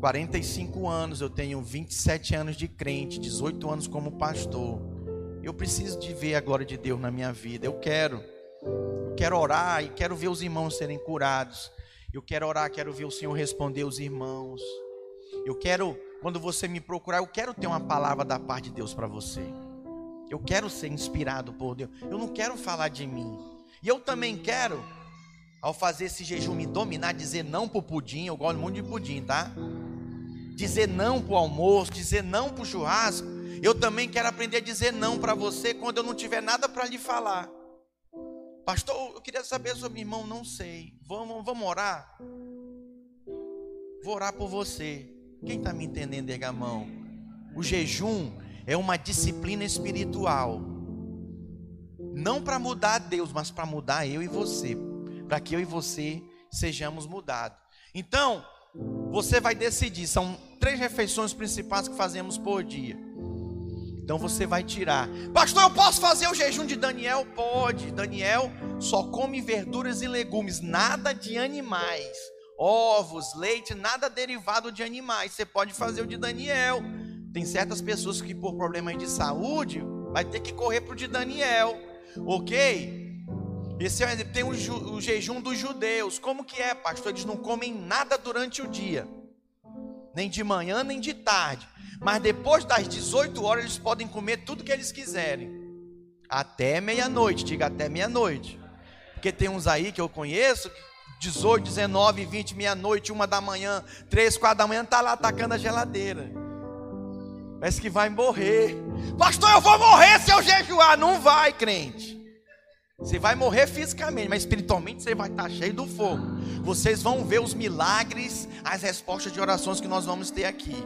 45 anos, eu tenho 27 anos de crente, 18 anos como pastor. Eu preciso de ver a glória de Deus na minha vida. Eu quero. Eu quero orar e quero ver os irmãos serem curados. Eu quero orar, quero ver o Senhor responder os irmãos. Eu quero, quando você me procurar, eu quero ter uma palavra da parte de Deus para você. Eu quero ser inspirado por Deus. Eu não quero falar de mim. E eu também quero, ao fazer esse jejum, me dominar, dizer não pro pudim. Eu gosto muito de pudim, tá? dizer não para o almoço, dizer não para o churrasco, eu também quero aprender a dizer não para você quando eu não tiver nada para lhe falar. Pastor, eu queria saber sobre irmão, não sei. Vamos, vamos orar? Vou orar por você. Quem está me entendendo, Ergamão? O jejum é uma disciplina espiritual. Não para mudar Deus, mas para mudar eu e você. Para que eu e você sejamos mudados. Então, você vai decidir. São três refeições principais que fazemos por dia. Então você vai tirar. Pastor, eu posso fazer o jejum de Daniel? Pode. Daniel só come verduras e legumes, nada de animais. Ovos, leite, nada derivado de animais. Você pode fazer o de Daniel. Tem certas pessoas que por problemas de saúde vai ter que correr para o de Daniel. OK? Esse é, tem o, o jejum dos judeus. Como que é, pastor? Eles não comem nada durante o dia. nem de manhã, nem de tarde. Mas depois das 18 horas eles podem comer tudo que eles quiserem. Até meia-noite, diga até meia-noite. Porque tem uns aí que eu conheço, 18, 19, 20, meia-noite, uma da manhã, 3, 4 da manhã, tá lá atacando a geladeira. Parece que vai morrer. Pastor, eu vou morrer se eu jejuar. Não vai, crente. Você vai morrer fisicamente, mas espiritualmente você vai estar cheio do fogo. Vocês vão ver os milagres, as respostas de orações que nós vamos ter aqui.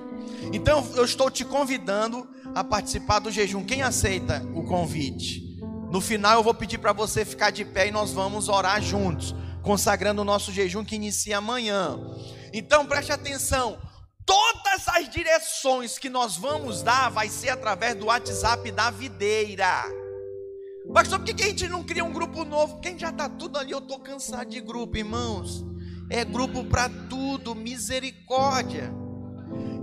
Então eu estou te convidando a participar do jejum. Quem aceita o convite? No final eu vou pedir para você ficar de pé e nós vamos orar juntos, consagrando o nosso jejum que inicia amanhã. Então preste atenção. Todas as direções que nós vamos dar vai ser através do WhatsApp da videira. Pastor, por que a gente não cria um grupo novo? Quem já está tudo ali, eu estou cansado de grupo, irmãos. É grupo para tudo, misericórdia.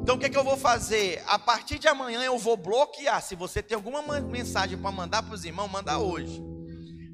Então o que, é que eu vou fazer? A partir de amanhã eu vou bloquear. Se você tem alguma mensagem para mandar para os irmãos, manda hoje.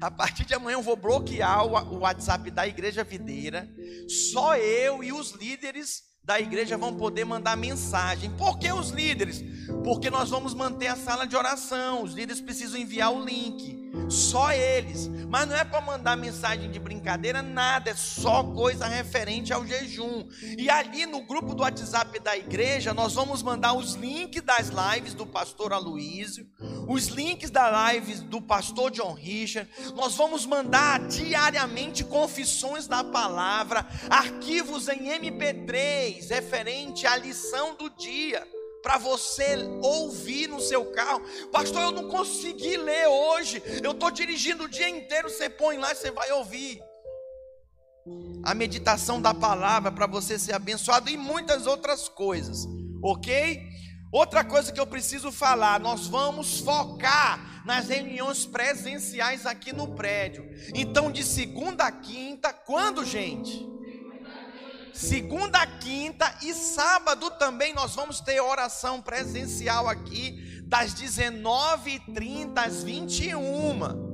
A partir de amanhã eu vou bloquear o WhatsApp da Igreja Videira. Só eu e os líderes da igreja vão poder mandar mensagem. Por que os líderes? Porque nós vamos manter a sala de oração. Os líderes precisam enviar o link. Só eles. Mas não é para mandar mensagem de brincadeira, nada. É só coisa referente ao jejum. E ali no grupo do WhatsApp da igreja, nós vamos mandar os links das lives do pastor Aloísio, os links das lives do pastor John Richard. Nós vamos mandar diariamente confissões da palavra, arquivos em MP3 referente à lição do dia para você ouvir no seu carro. Pastor, eu não consegui ler hoje. Eu estou dirigindo o dia inteiro. Você põe lá e você vai ouvir. A meditação da palavra para você ser abençoado e muitas outras coisas, ok? Outra coisa que eu preciso falar: nós vamos focar nas reuniões presenciais aqui no prédio. Então, de segunda a quinta, quando, gente? Segunda, quinta e sábado também nós vamos ter oração presencial aqui, das 19h30 às 21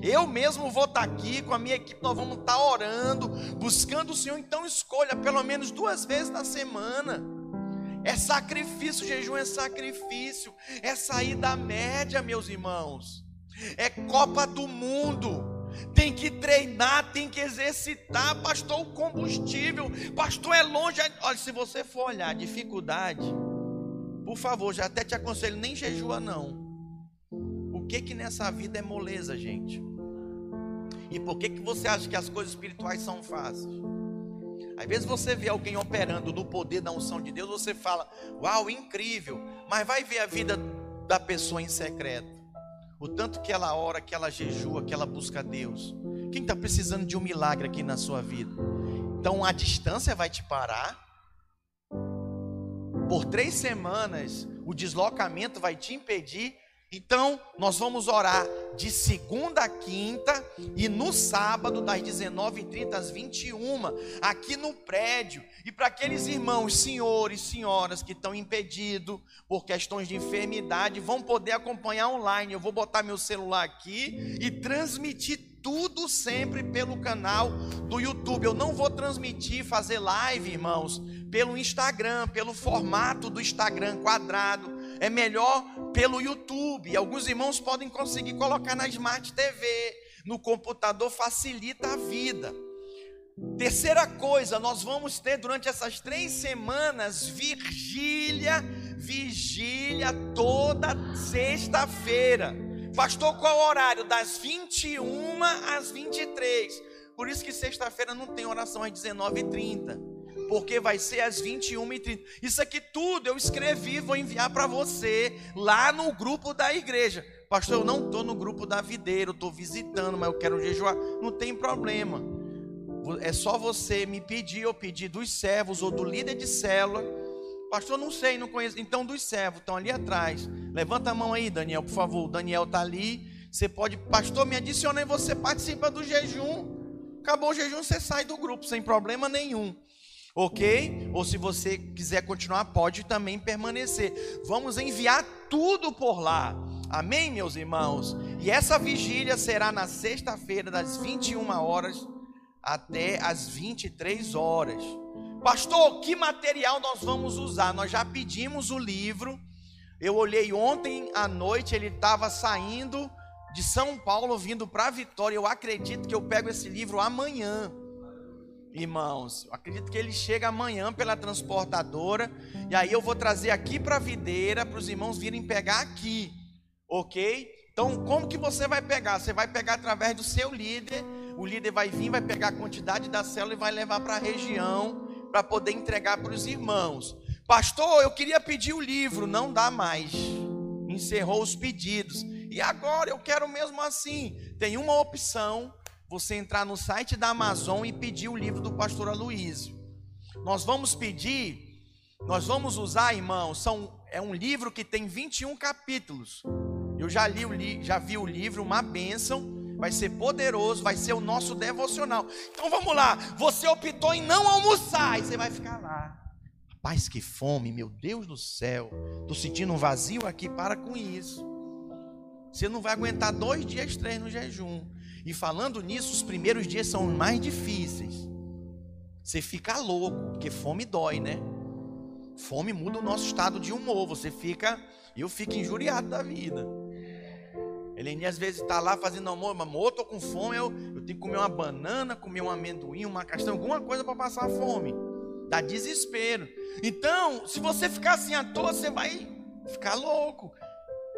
eu mesmo vou estar aqui com a minha equipe, nós vamos estar orando, buscando o Senhor. Então escolha pelo menos duas vezes na semana. É sacrifício, jejum é sacrifício, é sair da média, meus irmãos. É Copa do Mundo tem que treinar, tem que exercitar, pastor, o combustível, pastor, é longe. Olha, se você for olhar dificuldade, por favor, já até te aconselho, nem jejua não. O que que nessa vida é moleza, gente? E por que que você acha que as coisas espirituais são fáceis? Às vezes você vê alguém operando no poder da unção de Deus, você fala, uau, incrível, mas vai ver a vida da pessoa em secreto. O tanto que ela ora, que ela jejua, que ela busca Deus. Quem está precisando de um milagre aqui na sua vida? Então a distância vai te parar. Por três semanas, o deslocamento vai te impedir então, nós vamos orar de segunda a quinta e no sábado, das 19h30 às 21 aqui no prédio. E para aqueles irmãos, senhores, senhoras que estão impedidos por questões de enfermidade, vão poder acompanhar online. Eu vou botar meu celular aqui e transmitir tudo sempre pelo canal do YouTube. Eu não vou transmitir, fazer live, irmãos, pelo Instagram, pelo formato do Instagram quadrado é melhor pelo YouTube. Alguns irmãos podem conseguir colocar na Smart TV, no computador, facilita a vida. Terceira coisa, nós vamos ter durante essas três semanas vigília, vigília toda sexta-feira. Pastor, qual o horário? Das 21 às 23. Por isso que sexta-feira não tem oração às 19h30 porque vai ser às 21h30. Isso aqui tudo eu escrevi, vou enviar para você lá no grupo da igreja. Pastor, eu não estou no grupo da videira, eu estou visitando, mas eu quero jejuar. Não tem problema. É só você me pedir, ou pedir dos servos ou do líder de célula. Pastor, não sei, não conheço. Então, dos servos, estão ali atrás. Levanta a mão aí, Daniel, por favor. O Daniel está ali. Você pode, pastor, me adiciona e você participa do jejum. Acabou o jejum, você sai do grupo sem problema nenhum ok? Ou se você quiser continuar, pode também permanecer. Vamos enviar tudo por lá. Amém, meus irmãos? E essa vigília será na sexta-feira, das 21 horas até as 23 horas. Pastor, que material nós vamos usar? Nós já pedimos o livro. Eu olhei ontem à noite, ele estava saindo de São Paulo, vindo para Vitória. Eu acredito que eu pego esse livro amanhã. Irmãos, acredito que ele chega amanhã pela transportadora. E aí eu vou trazer aqui para a videira, para os irmãos virem pegar aqui. Ok? Então, como que você vai pegar? Você vai pegar através do seu líder. O líder vai vir, vai pegar a quantidade da célula e vai levar para a região para poder entregar para os irmãos. Pastor, eu queria pedir o livro, não dá mais. Encerrou os pedidos. E agora eu quero mesmo assim. Tem uma opção, você entrar no site da Amazon e pedir o livro do pastor Aloysio. Nós vamos pedir, nós vamos usar, irmãos, são, é um livro que tem 21 capítulos. Eu já li o já vi o livro, uma bênção. Vai ser poderoso, vai ser o nosso devocional. Então vamos lá. Você optou em não almoçar e você vai ficar lá. Rapaz, que fome, meu Deus do céu. Estou sentindo um vazio aqui, para com isso. Você não vai aguentar dois dias, três no jejum. E falando nisso, os primeiros dias são os mais difíceis. Você fica louco, porque fome dói, né? Fome muda o nosso estado de humor. Você fica, eu fico injuriado da vida. Eleni às vezes está lá fazendo almoço, amor, estou com fome, eu, eu tenho que comer uma banana, comer um amendoim, uma castanha, alguma coisa para passar fome. Dá desespero. Então, se você ficar assim à toa, você vai ficar louco.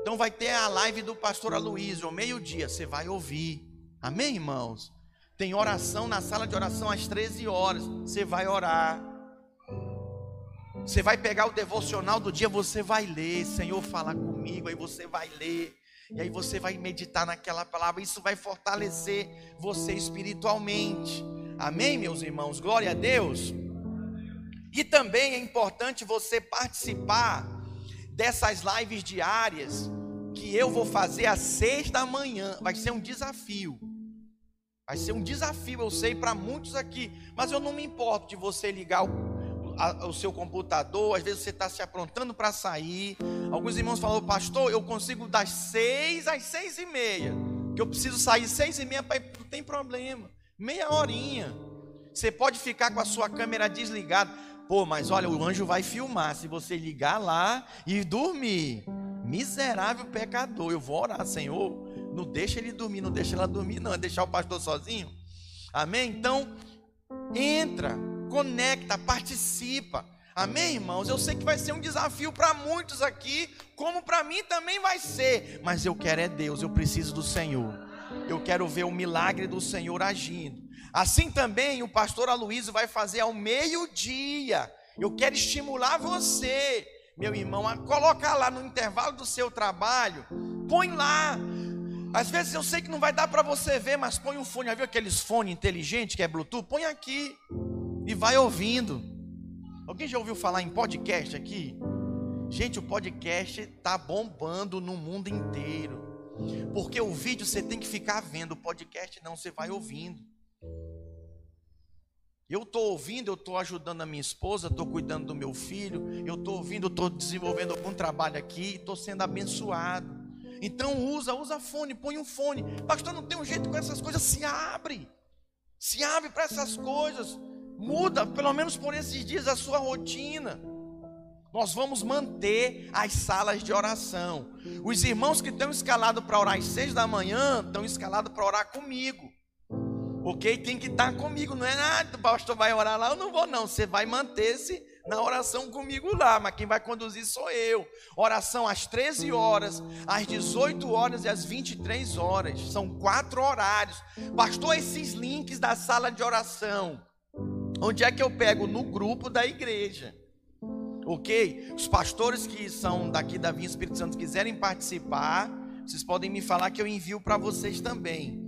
Então vai ter a live do pastor Aloysio, ao meio-dia, você vai ouvir. Amém, irmãos? Tem oração na sala de oração às 13 horas, você vai orar. Você vai pegar o devocional do dia, você vai ler, Senhor, fala comigo, aí você vai ler. E aí você vai meditar naquela palavra, isso vai fortalecer você espiritualmente. Amém, meus irmãos? Glória a Deus. E também é importante você participar dessas lives diárias que eu vou fazer às seis da manhã. Vai ser um desafio. Vai ser um desafio, eu sei, para muitos aqui. Mas eu não me importo de você ligar o o seu computador, às vezes você está se aprontando para sair. Alguns irmãos falaram, pastor, eu consigo das seis às seis e meia, que eu preciso sair seis e meia para ir, não tem problema, meia horinha. Você pode ficar com a sua câmera desligada. Pô, mas olha, o anjo vai filmar. Se você ligar lá e dormir, miserável pecador, eu vou orar, Senhor. Não deixa ele dormir, não deixa ela dormir, não, é deixar o pastor sozinho. Amém? Então, entra, conecta, participa. Amém, irmãos? Eu sei que vai ser um desafio para muitos aqui, como para mim também vai ser, mas eu quero é Deus, eu preciso do Senhor. Eu quero ver o milagre do Senhor agindo. Assim também o pastor Aloysio vai fazer ao meio-dia. Eu quero estimular você, meu irmão, a colocar lá no intervalo do seu trabalho, põe lá. Às vezes eu sei que não vai dar para você ver, mas põe um fone, já viu aqueles fones inteligentes que é Bluetooth? Põe aqui e vai ouvindo. Alguém já ouviu falar em podcast aqui? Gente, o podcast está bombando no mundo inteiro. Porque o vídeo você tem que ficar vendo, o podcast não, você vai ouvindo. Eu estou ouvindo, eu estou ajudando a minha esposa, estou cuidando do meu filho, eu estou ouvindo, estou desenvolvendo algum trabalho aqui, estou sendo abençoado. Então usa, usa fone, põe um fone. Pastor, não tem um jeito com essas coisas, se abre. Se abre para essas coisas. Muda, pelo menos por esses dias, a sua rotina. Nós vamos manter as salas de oração. Os irmãos que estão escalados para orar às seis da manhã, estão escalados para orar comigo. Ok? Tem que estar comigo. Não é nada, ah, o pastor vai orar lá, eu não vou, não. Você vai manter-se na oração comigo lá, mas quem vai conduzir sou eu. Oração às 13 horas, às 18 horas e às 23 horas. São quatro horários. Pastor, esses links da sala de oração Onde é que eu pego? No grupo da igreja. Ok? Os pastores que são daqui da Vinha Espírito Santo quiserem participar, vocês podem me falar que eu envio para vocês também.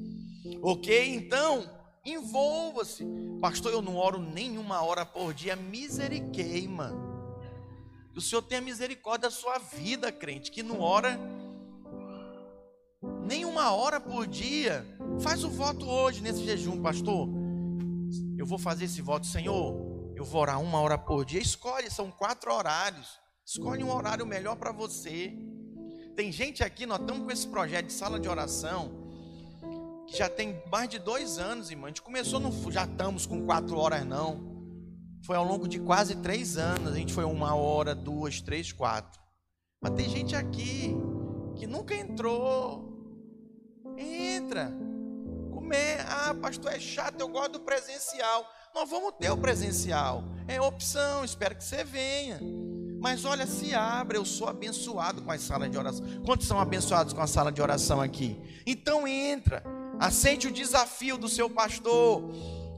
Ok? Então, envolva-se. Pastor, eu não oro nenhuma hora por dia. Miseriqueima. O Senhor tenha misericórdia da sua vida, crente, que não ora nenhuma hora por dia. Faz o voto hoje nesse jejum, pastor eu vou fazer esse voto, Senhor, eu vou orar uma hora por dia. Escolhe, são quatro horários. Escolhe um horário melhor para você. Tem gente aqui, nós estamos com esse projeto de sala de oração, que já tem mais de dois anos, irmão. A gente começou, no, já estamos com quatro horas, não. Foi ao longo de quase três anos. A gente foi uma hora, duas, três, quatro. Mas tem gente aqui que nunca entrou. Entra. Comer. Ah, pastor, é chato, eu gosto do presencial. Nós vamos ter o presencial. É opção, espero que você venha. Mas olha, se abre, eu sou abençoado com a sala de oração. Quantos são abençoados com a sala de oração aqui? Então entra, aceite o desafio do seu pastor.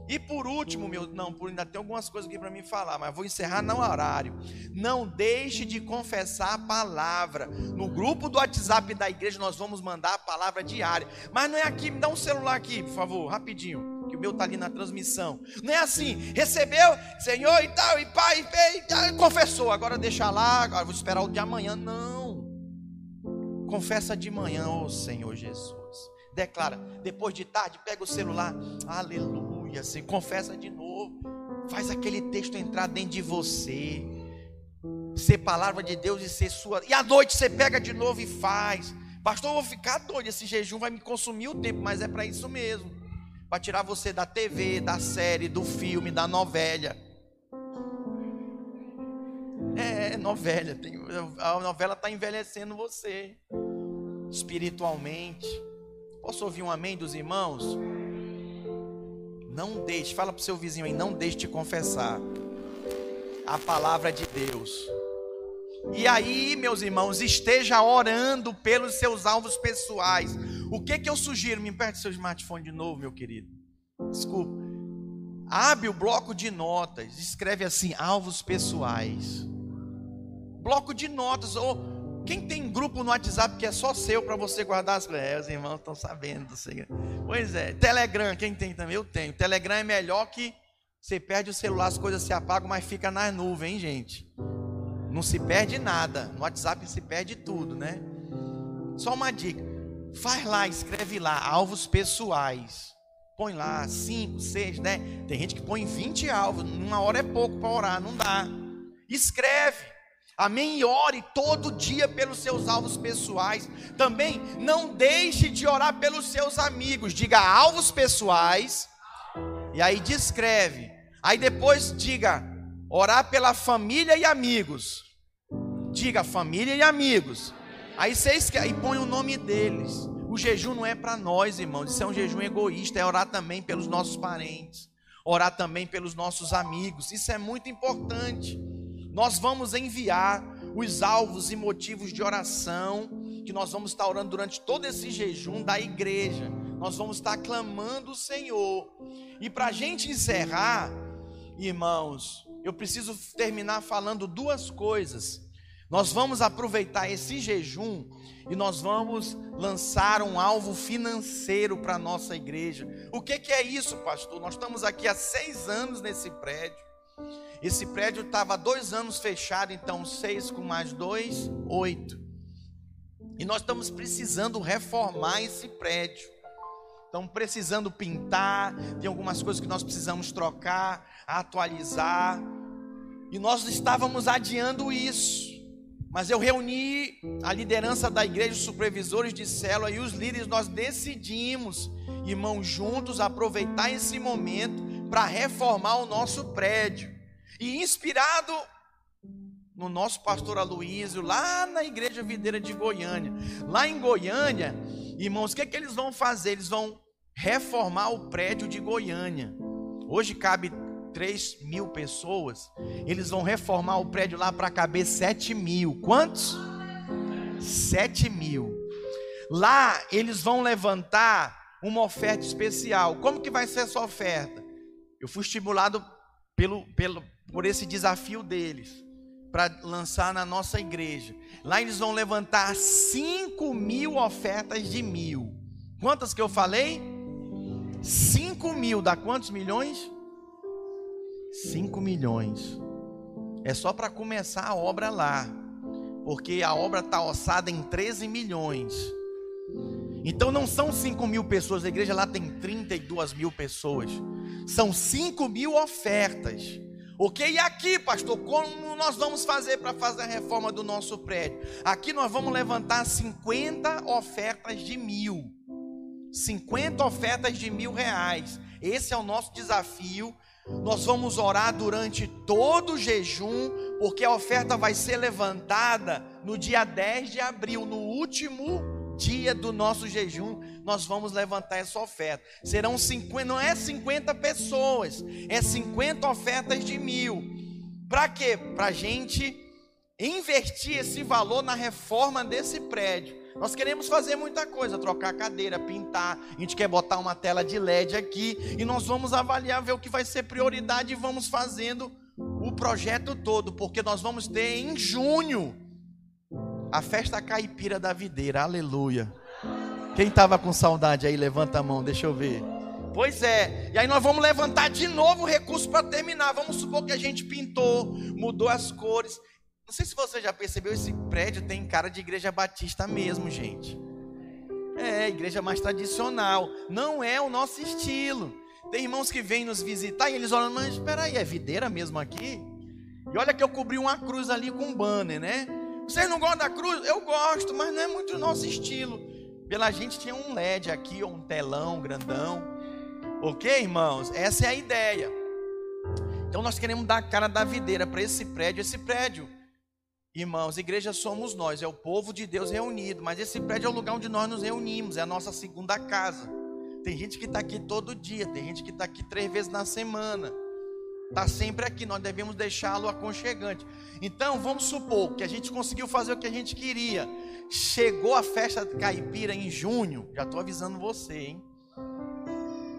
E por último, meu, não, por ainda tem algumas coisas aqui para mim falar, mas vou encerrar no horário. Não deixe de confessar a palavra. No grupo do WhatsApp da igreja nós vamos mandar a palavra diária. Mas não é aqui, me dá um celular aqui, por favor, rapidinho que o meu está ali na transmissão. Não é assim, recebeu, Senhor e tal, e pai, e, e, e confessou, agora deixa lá, agora vou esperar o de amanhã. Não. Confessa de manhã, ô oh, Senhor Jesus. Declara, depois de tarde, pega o celular, aleluia, assim, confessa de novo. Faz aquele texto entrar dentro de você. Ser palavra de Deus e ser sua. E à noite você pega de novo e faz. Pastor, eu vou ficar doido. Esse jejum vai me consumir o tempo, mas é para isso mesmo para tirar você da TV, da série, do filme, da novela. É, é novela, tem, a novela está envelhecendo você espiritualmente. Posso ouvir um amém dos irmãos? Não deixe, fala para o seu vizinho aí, não deixe de confessar a palavra de Deus. E aí, meus irmãos, esteja orando pelos seus alvos pessoais. O que que eu sugiro? Me empreste seu smartphone de novo, meu querido. Desculpa. Abre o bloco de notas, escreve assim: alvos pessoais. Bloco de notas, ou quem tem grupo no WhatsApp que é só seu para você guardar as coisas? É, os irmãos estão sabendo do. Pois é, Telegram, quem tem também? Eu tenho. Telegram é melhor que você perde o celular, as coisas se apagam, mas fica nas nuvens, hein, gente? Não se perde nada. No WhatsApp se perde tudo, né? Só uma dica. Faz lá, escreve lá, alvos pessoais. Põe lá 5, 6, 10. Tem gente que põe 20 alvos. Uma hora é pouco para orar, não dá. Escreve. Amém? E ore todo dia pelos seus alvos pessoais. Também não deixe de orar pelos seus amigos. Diga alvos pessoais. E aí descreve. Aí depois diga orar pela família e amigos. Diga família e amigos. Aí você escreve, e põe o nome deles. O jejum não é para nós, irmãos. Isso é um jejum egoísta. É orar também pelos nossos parentes. Orar também pelos nossos amigos. Isso é muito importante. Nós vamos enviar os alvos e motivos de oração que nós vamos estar orando durante todo esse jejum da igreja. Nós vamos estar clamando o Senhor. E para a gente encerrar, irmãos, eu preciso terminar falando duas coisas. Nós vamos aproveitar esse jejum e nós vamos lançar um alvo financeiro para a nossa igreja. O que, que é isso, pastor? Nós estamos aqui há seis anos nesse prédio. Esse prédio estava dois anos fechado, então seis com mais dois, oito. E nós estamos precisando reformar esse prédio. Estamos precisando pintar, tem algumas coisas que nós precisamos trocar, atualizar. E nós estávamos adiando isso. Mas eu reuni a liderança da igreja, os supervisores de célula e os líderes, nós decidimos, irmãos, juntos aproveitar esse momento para reformar o nosso prédio. E inspirado no nosso pastor Aloísio, lá na igreja videira de Goiânia. Lá em Goiânia, irmãos, o que, é que eles vão fazer? Eles vão reformar o prédio de Goiânia. Hoje cabe 3 mil pessoas, eles vão reformar o prédio lá para caber 7 mil. Quantos? 7 mil. Lá eles vão levantar uma oferta especial. Como que vai ser essa oferta? Eu fui estimulado pelo, pelo, por esse desafio deles para lançar na nossa igreja. Lá eles vão levantar 5 mil ofertas de mil. Quantas que eu falei? 5 mil dá quantos milhões? 5 milhões. É só para começar a obra lá. Porque a obra está orçada em 13 milhões. Então não são 5 mil pessoas, a igreja lá tem 32 mil pessoas. São 5 mil ofertas. Ok? E aqui, pastor, como nós vamos fazer para fazer a reforma do nosso prédio? Aqui nós vamos levantar 50 ofertas de mil. 50 ofertas de mil reais. Esse é o nosso desafio Nós vamos orar durante todo o jejum, porque a oferta vai ser levantada no dia 10 de abril, no último dia do nosso jejum, nós vamos levantar essa oferta. Serão 50, não é 50 pessoas, é 50 ofertas de mil. Para quê? Para a gente investir esse valor na reforma desse prédio. Nós queremos fazer muita coisa, trocar cadeira, pintar, a gente quer botar uma tela de LED aqui e nós vamos avaliar, ver o que vai ser prioridade e vamos fazendo o projeto todo, porque nós vamos ter em junho a festa caipira da videira. Aleluia. Quem estava com saudade aí, levanta a mão, deixa eu ver. Pois é, e aí nós vamos levantar de novo o recurso para terminar. Vamos supor que a gente pintou, mudou as cores. Não sei se você já percebeu, esse prédio tem cara de igreja batista mesmo, gente. É, igreja mais tradicional. Não é o nosso estilo. Tem irmãos que vêm nos visitar e eles olham, mas espera aí, é videira mesmo aqui? E olha que eu cobri uma cruz ali com um banner, né? Vocês não gostam da cruz? Eu gosto, mas não é muito o nosso estilo. Pela gente tinha um LED aqui, ou um telão grandão. Ok, irmãos? Essa é a ideia. Então nós queremos dar a cara da videira para esse prédio. Esse prédio Irmãos, igreja somos nós, é o povo de Deus reunido, mas esse prédio é o lugar onde nós nos reunimos, é a nossa segunda casa. Tem gente que está aqui todo dia, tem gente que está aqui três vezes na semana, está sempre aqui, nós devemos deixá-lo aconchegante. Então, vamos supor que a gente conseguiu fazer o que a gente queria, chegou a festa caipira em junho, já estou avisando você, hein?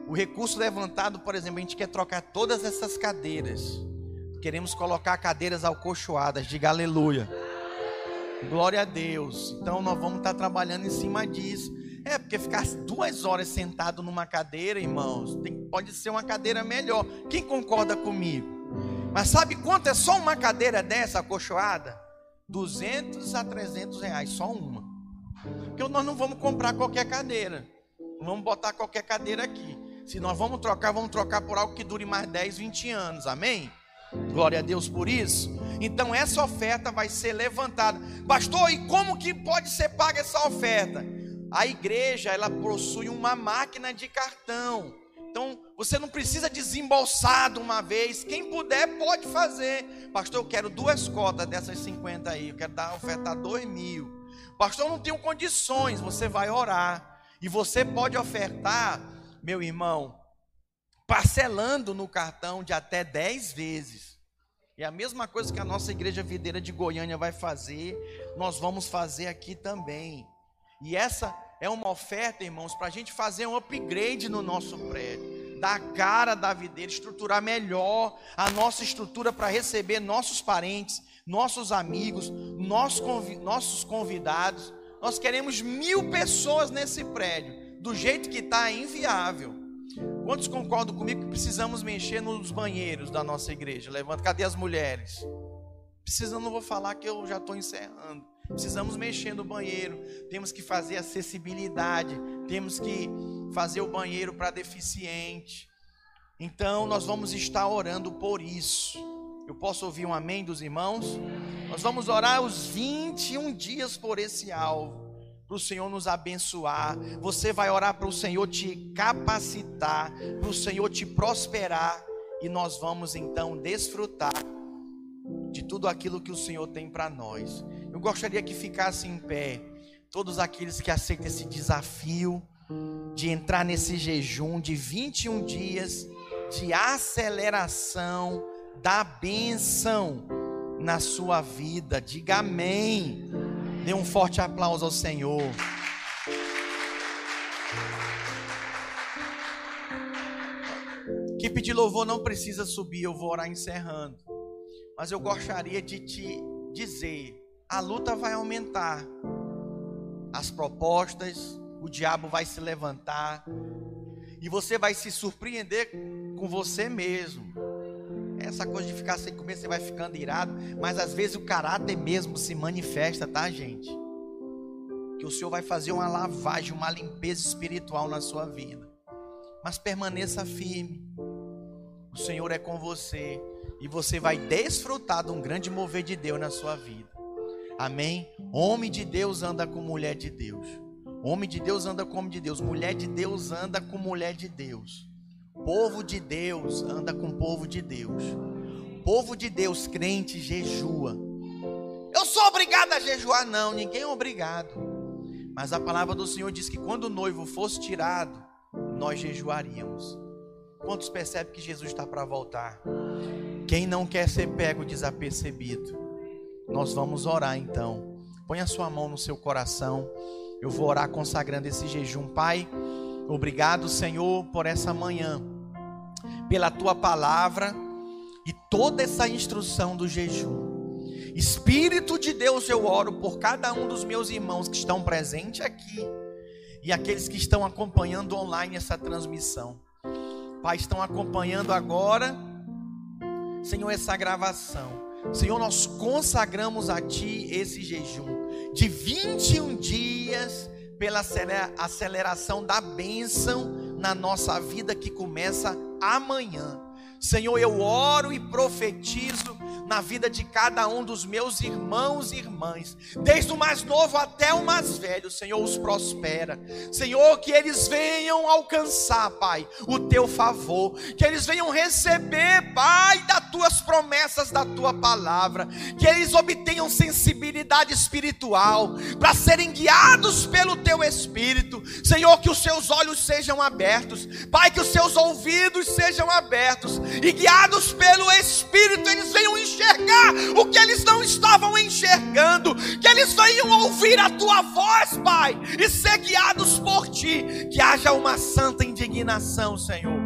O recurso levantado, por exemplo, a gente quer trocar todas essas cadeiras Queremos colocar cadeiras alcochoadas, diga aleluia. Glória a Deus. Então nós vamos estar trabalhando em cima disso. É, porque ficar duas horas sentado numa cadeira, irmãos, tem, pode ser uma cadeira melhor. Quem concorda comigo? Mas sabe quanto é só uma cadeira dessa acolchoada? 200 a 300 reais, só uma. Porque nós não vamos comprar qualquer cadeira. Não vamos botar qualquer cadeira aqui. Se nós vamos trocar, vamos trocar por algo que dure mais 10, 20 anos. Amém? Glória a Deus por isso. Então essa oferta vai ser levantada. Pastor, e como que pode ser paga essa oferta? A igreja, ela possui uma máquina de cartão. Então, você não precisa desembolsar de uma vez. Quem puder, pode fazer. Pastor, eu quero duas cotas dessas 50 aí. Eu quero dar ofertar dois mil. Pastor, eu não tenho condições. Você vai orar. E você pode ofertar, meu irmão, parcelando no cartão de até 10 vezes. É a mesma coisa que a nossa igreja videira de Goiânia vai fazer, nós vamos fazer aqui também. E essa é uma oferta, irmãos, para a gente fazer um upgrade no nosso prédio, dar a cara da videira, estruturar melhor a nossa estrutura para receber nossos parentes, nossos amigos, nossos convidados. Nós queremos mil pessoas nesse prédio, do jeito que está, é inviável. Quantos concordam comigo que precisamos mexer nos banheiros da nossa igreja? Levanta, cadê as mulheres? Precisamos, não vou falar que eu já estou encerrando. Precisamos mexer no banheiro, temos que fazer acessibilidade, temos que fazer o banheiro para deficiente. Então, nós vamos estar orando por isso. Eu posso ouvir um amém dos irmãos? Nós vamos orar os 21 dias por esse alvo para o Senhor nos abençoar, você vai orar para o Senhor te capacitar, para o Senhor te prosperar, e nós vamos então desfrutar de tudo aquilo que o Senhor tem para nós. Eu gostaria que ficasse em pé todos aqueles que aceitam esse desafio de entrar nesse jejum de 21 dias de aceleração da benção na sua vida. Diga amém. Dê um forte aplauso ao Senhor. Equipe de louvor não precisa subir, eu vou orar encerrando. Mas eu gostaria de te dizer: a luta vai aumentar, as propostas, o diabo vai se levantar, e você vai se surpreender com você mesmo. Essa coisa de ficar sem comer, você vai ficando irado. Mas às vezes o caráter mesmo se manifesta, tá, gente? Que o Senhor vai fazer uma lavagem, uma limpeza espiritual na sua vida. Mas permaneça firme. O Senhor é com você. E você vai desfrutar de um grande mover de Deus na sua vida. Amém? Homem de Deus anda com mulher de Deus. Homem de Deus anda com homem de Deus. Mulher de Deus anda com mulher de Deus. povo de Deus anda com povo de Deus. Povo de Deus crente jejua. Eu sou obrigado a jejuar? Não, ninguém é obrigado. Mas a palavra do Senhor diz que quando o noivo fosse tirado, nós jejuaríamos. Quantos percebem que Jesus está para voltar? Quem não quer ser pego desapercebido? Nós vamos orar então. Põe a sua mão no seu coração. Eu vou orar consagrando esse jejum. Pai, obrigado, Senhor, por essa manhã, pela tua palavra e toda essa instrução do jejum. Espírito de Deus, eu oro por cada um dos meus irmãos que estão presentes aqui e aqueles que estão acompanhando online essa transmissão. Pai, estão acompanhando agora, Senhor, essa gravação. Senhor, nós consagramos a Ti esse jejum de 21 dias pela aceleração da bênção na nossa vida que começa amanhã. Senhor, eu oro e profetizo na vida de cada um dos meus irmãos e irmãs, desde o mais novo até o mais velho, Senhor, os prospera. Senhor, que eles venham alcançar, Pai, o teu favor, que eles venham receber, Pai, das tuas promessas, da tua palavra, que eles obtenham sensibilidade espiritual para serem guiados pelo teu espírito. Senhor, que os seus olhos sejam abertos, Pai, que os seus ouvidos sejam abertos e guiados pelo espírito, eles venham enxergar o que eles não estavam enxergando, que eles venham ouvir a tua voz, Pai, e ser guiados por ti, que haja uma santa indignação, Senhor.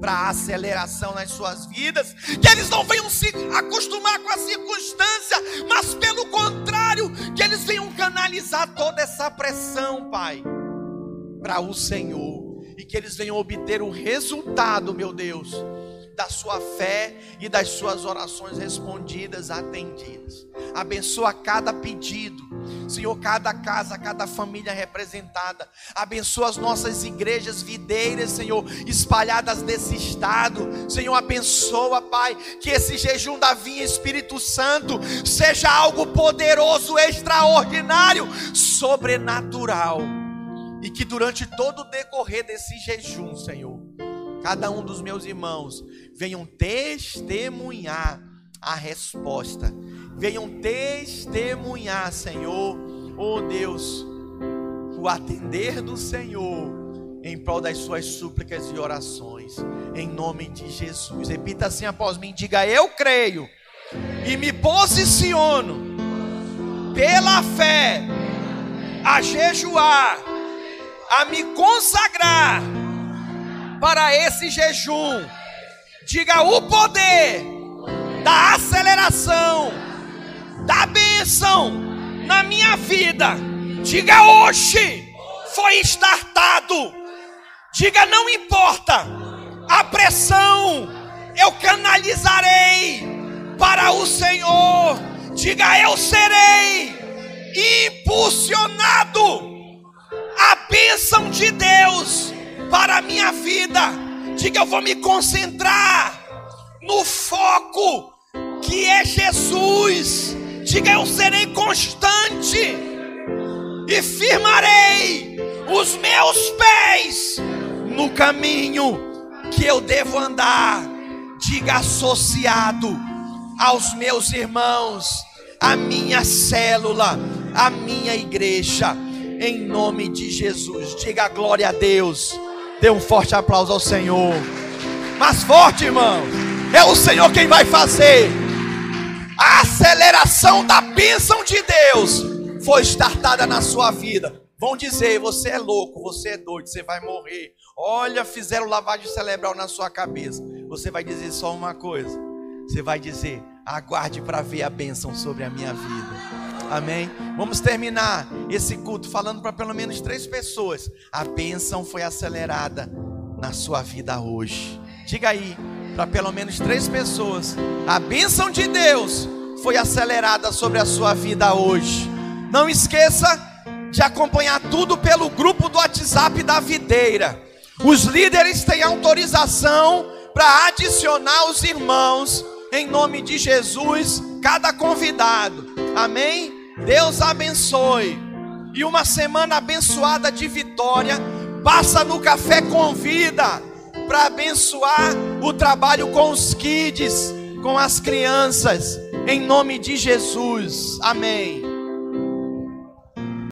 Para aceleração nas suas vidas, que eles não venham se acostumar com a circunstância, mas pelo contrário, que eles venham canalizar toda essa pressão, Pai, para o Senhor, e que eles venham obter o resultado, meu Deus, da sua fé e das suas orações respondidas, atendidas. Abençoa cada pedido, Senhor, cada casa, cada família representada. Abençoa as nossas igrejas videiras, Senhor, espalhadas nesse estado. Senhor, abençoa, Pai, que esse jejum da vinha Espírito Santo seja algo poderoso, extraordinário, sobrenatural. E que durante todo o decorrer desse jejum, Senhor, cada um dos meus irmãos venham testemunhar a resposta, venham testemunhar, Senhor, oh Deus, o atender do Senhor em prol das suas súplicas e orações, em nome de Jesus. Repita assim após mim: diga, eu creio e me posiciono pela fé a jejuar, a me consagrar para esse jejum Diga o poder da aceleração, da bênção na minha vida. Diga hoje foi startado. Diga não importa a pressão, eu canalizarei para o Senhor. Diga eu serei impulsionado a bênção de Deus para a minha vida Diga, eu vou me concentrar no foco que é Jesus. Diga, eu serei constante e firmarei os meus pés no caminho que eu devo andar. Diga, associado aos meus irmãos, a minha célula, a minha igreja, em nome de Jesus. Diga glória a Deus. Dê um forte aplauso ao Senhor. Mais forte, irmão. É o Senhor quem vai fazer. A aceleração da bênção de Deus foi startada na sua vida. Vão dizer: você é louco, você é doido, você vai morrer. Olha, fizeram lavagem cerebral na sua cabeça. Você vai dizer só uma coisa: você vai dizer, aguarde para ver a bênção sobre a minha vida. Amém? Vamos terminar esse culto falando para pelo menos três pessoas. A bênção foi acelerada na sua vida hoje. Diga aí, para pelo menos três pessoas. A bênção de Deus foi acelerada sobre a sua vida hoje. Não esqueça de acompanhar tudo pelo grupo do WhatsApp da videira. Os líderes têm autorização para adicionar os irmãos em nome de Jesus, cada convidado. Amém? Deus abençoe. E uma semana abençoada de vitória. Passa no café com vida. para abençoar o trabalho com os kids, com as crianças, em nome de Jesus. Amém.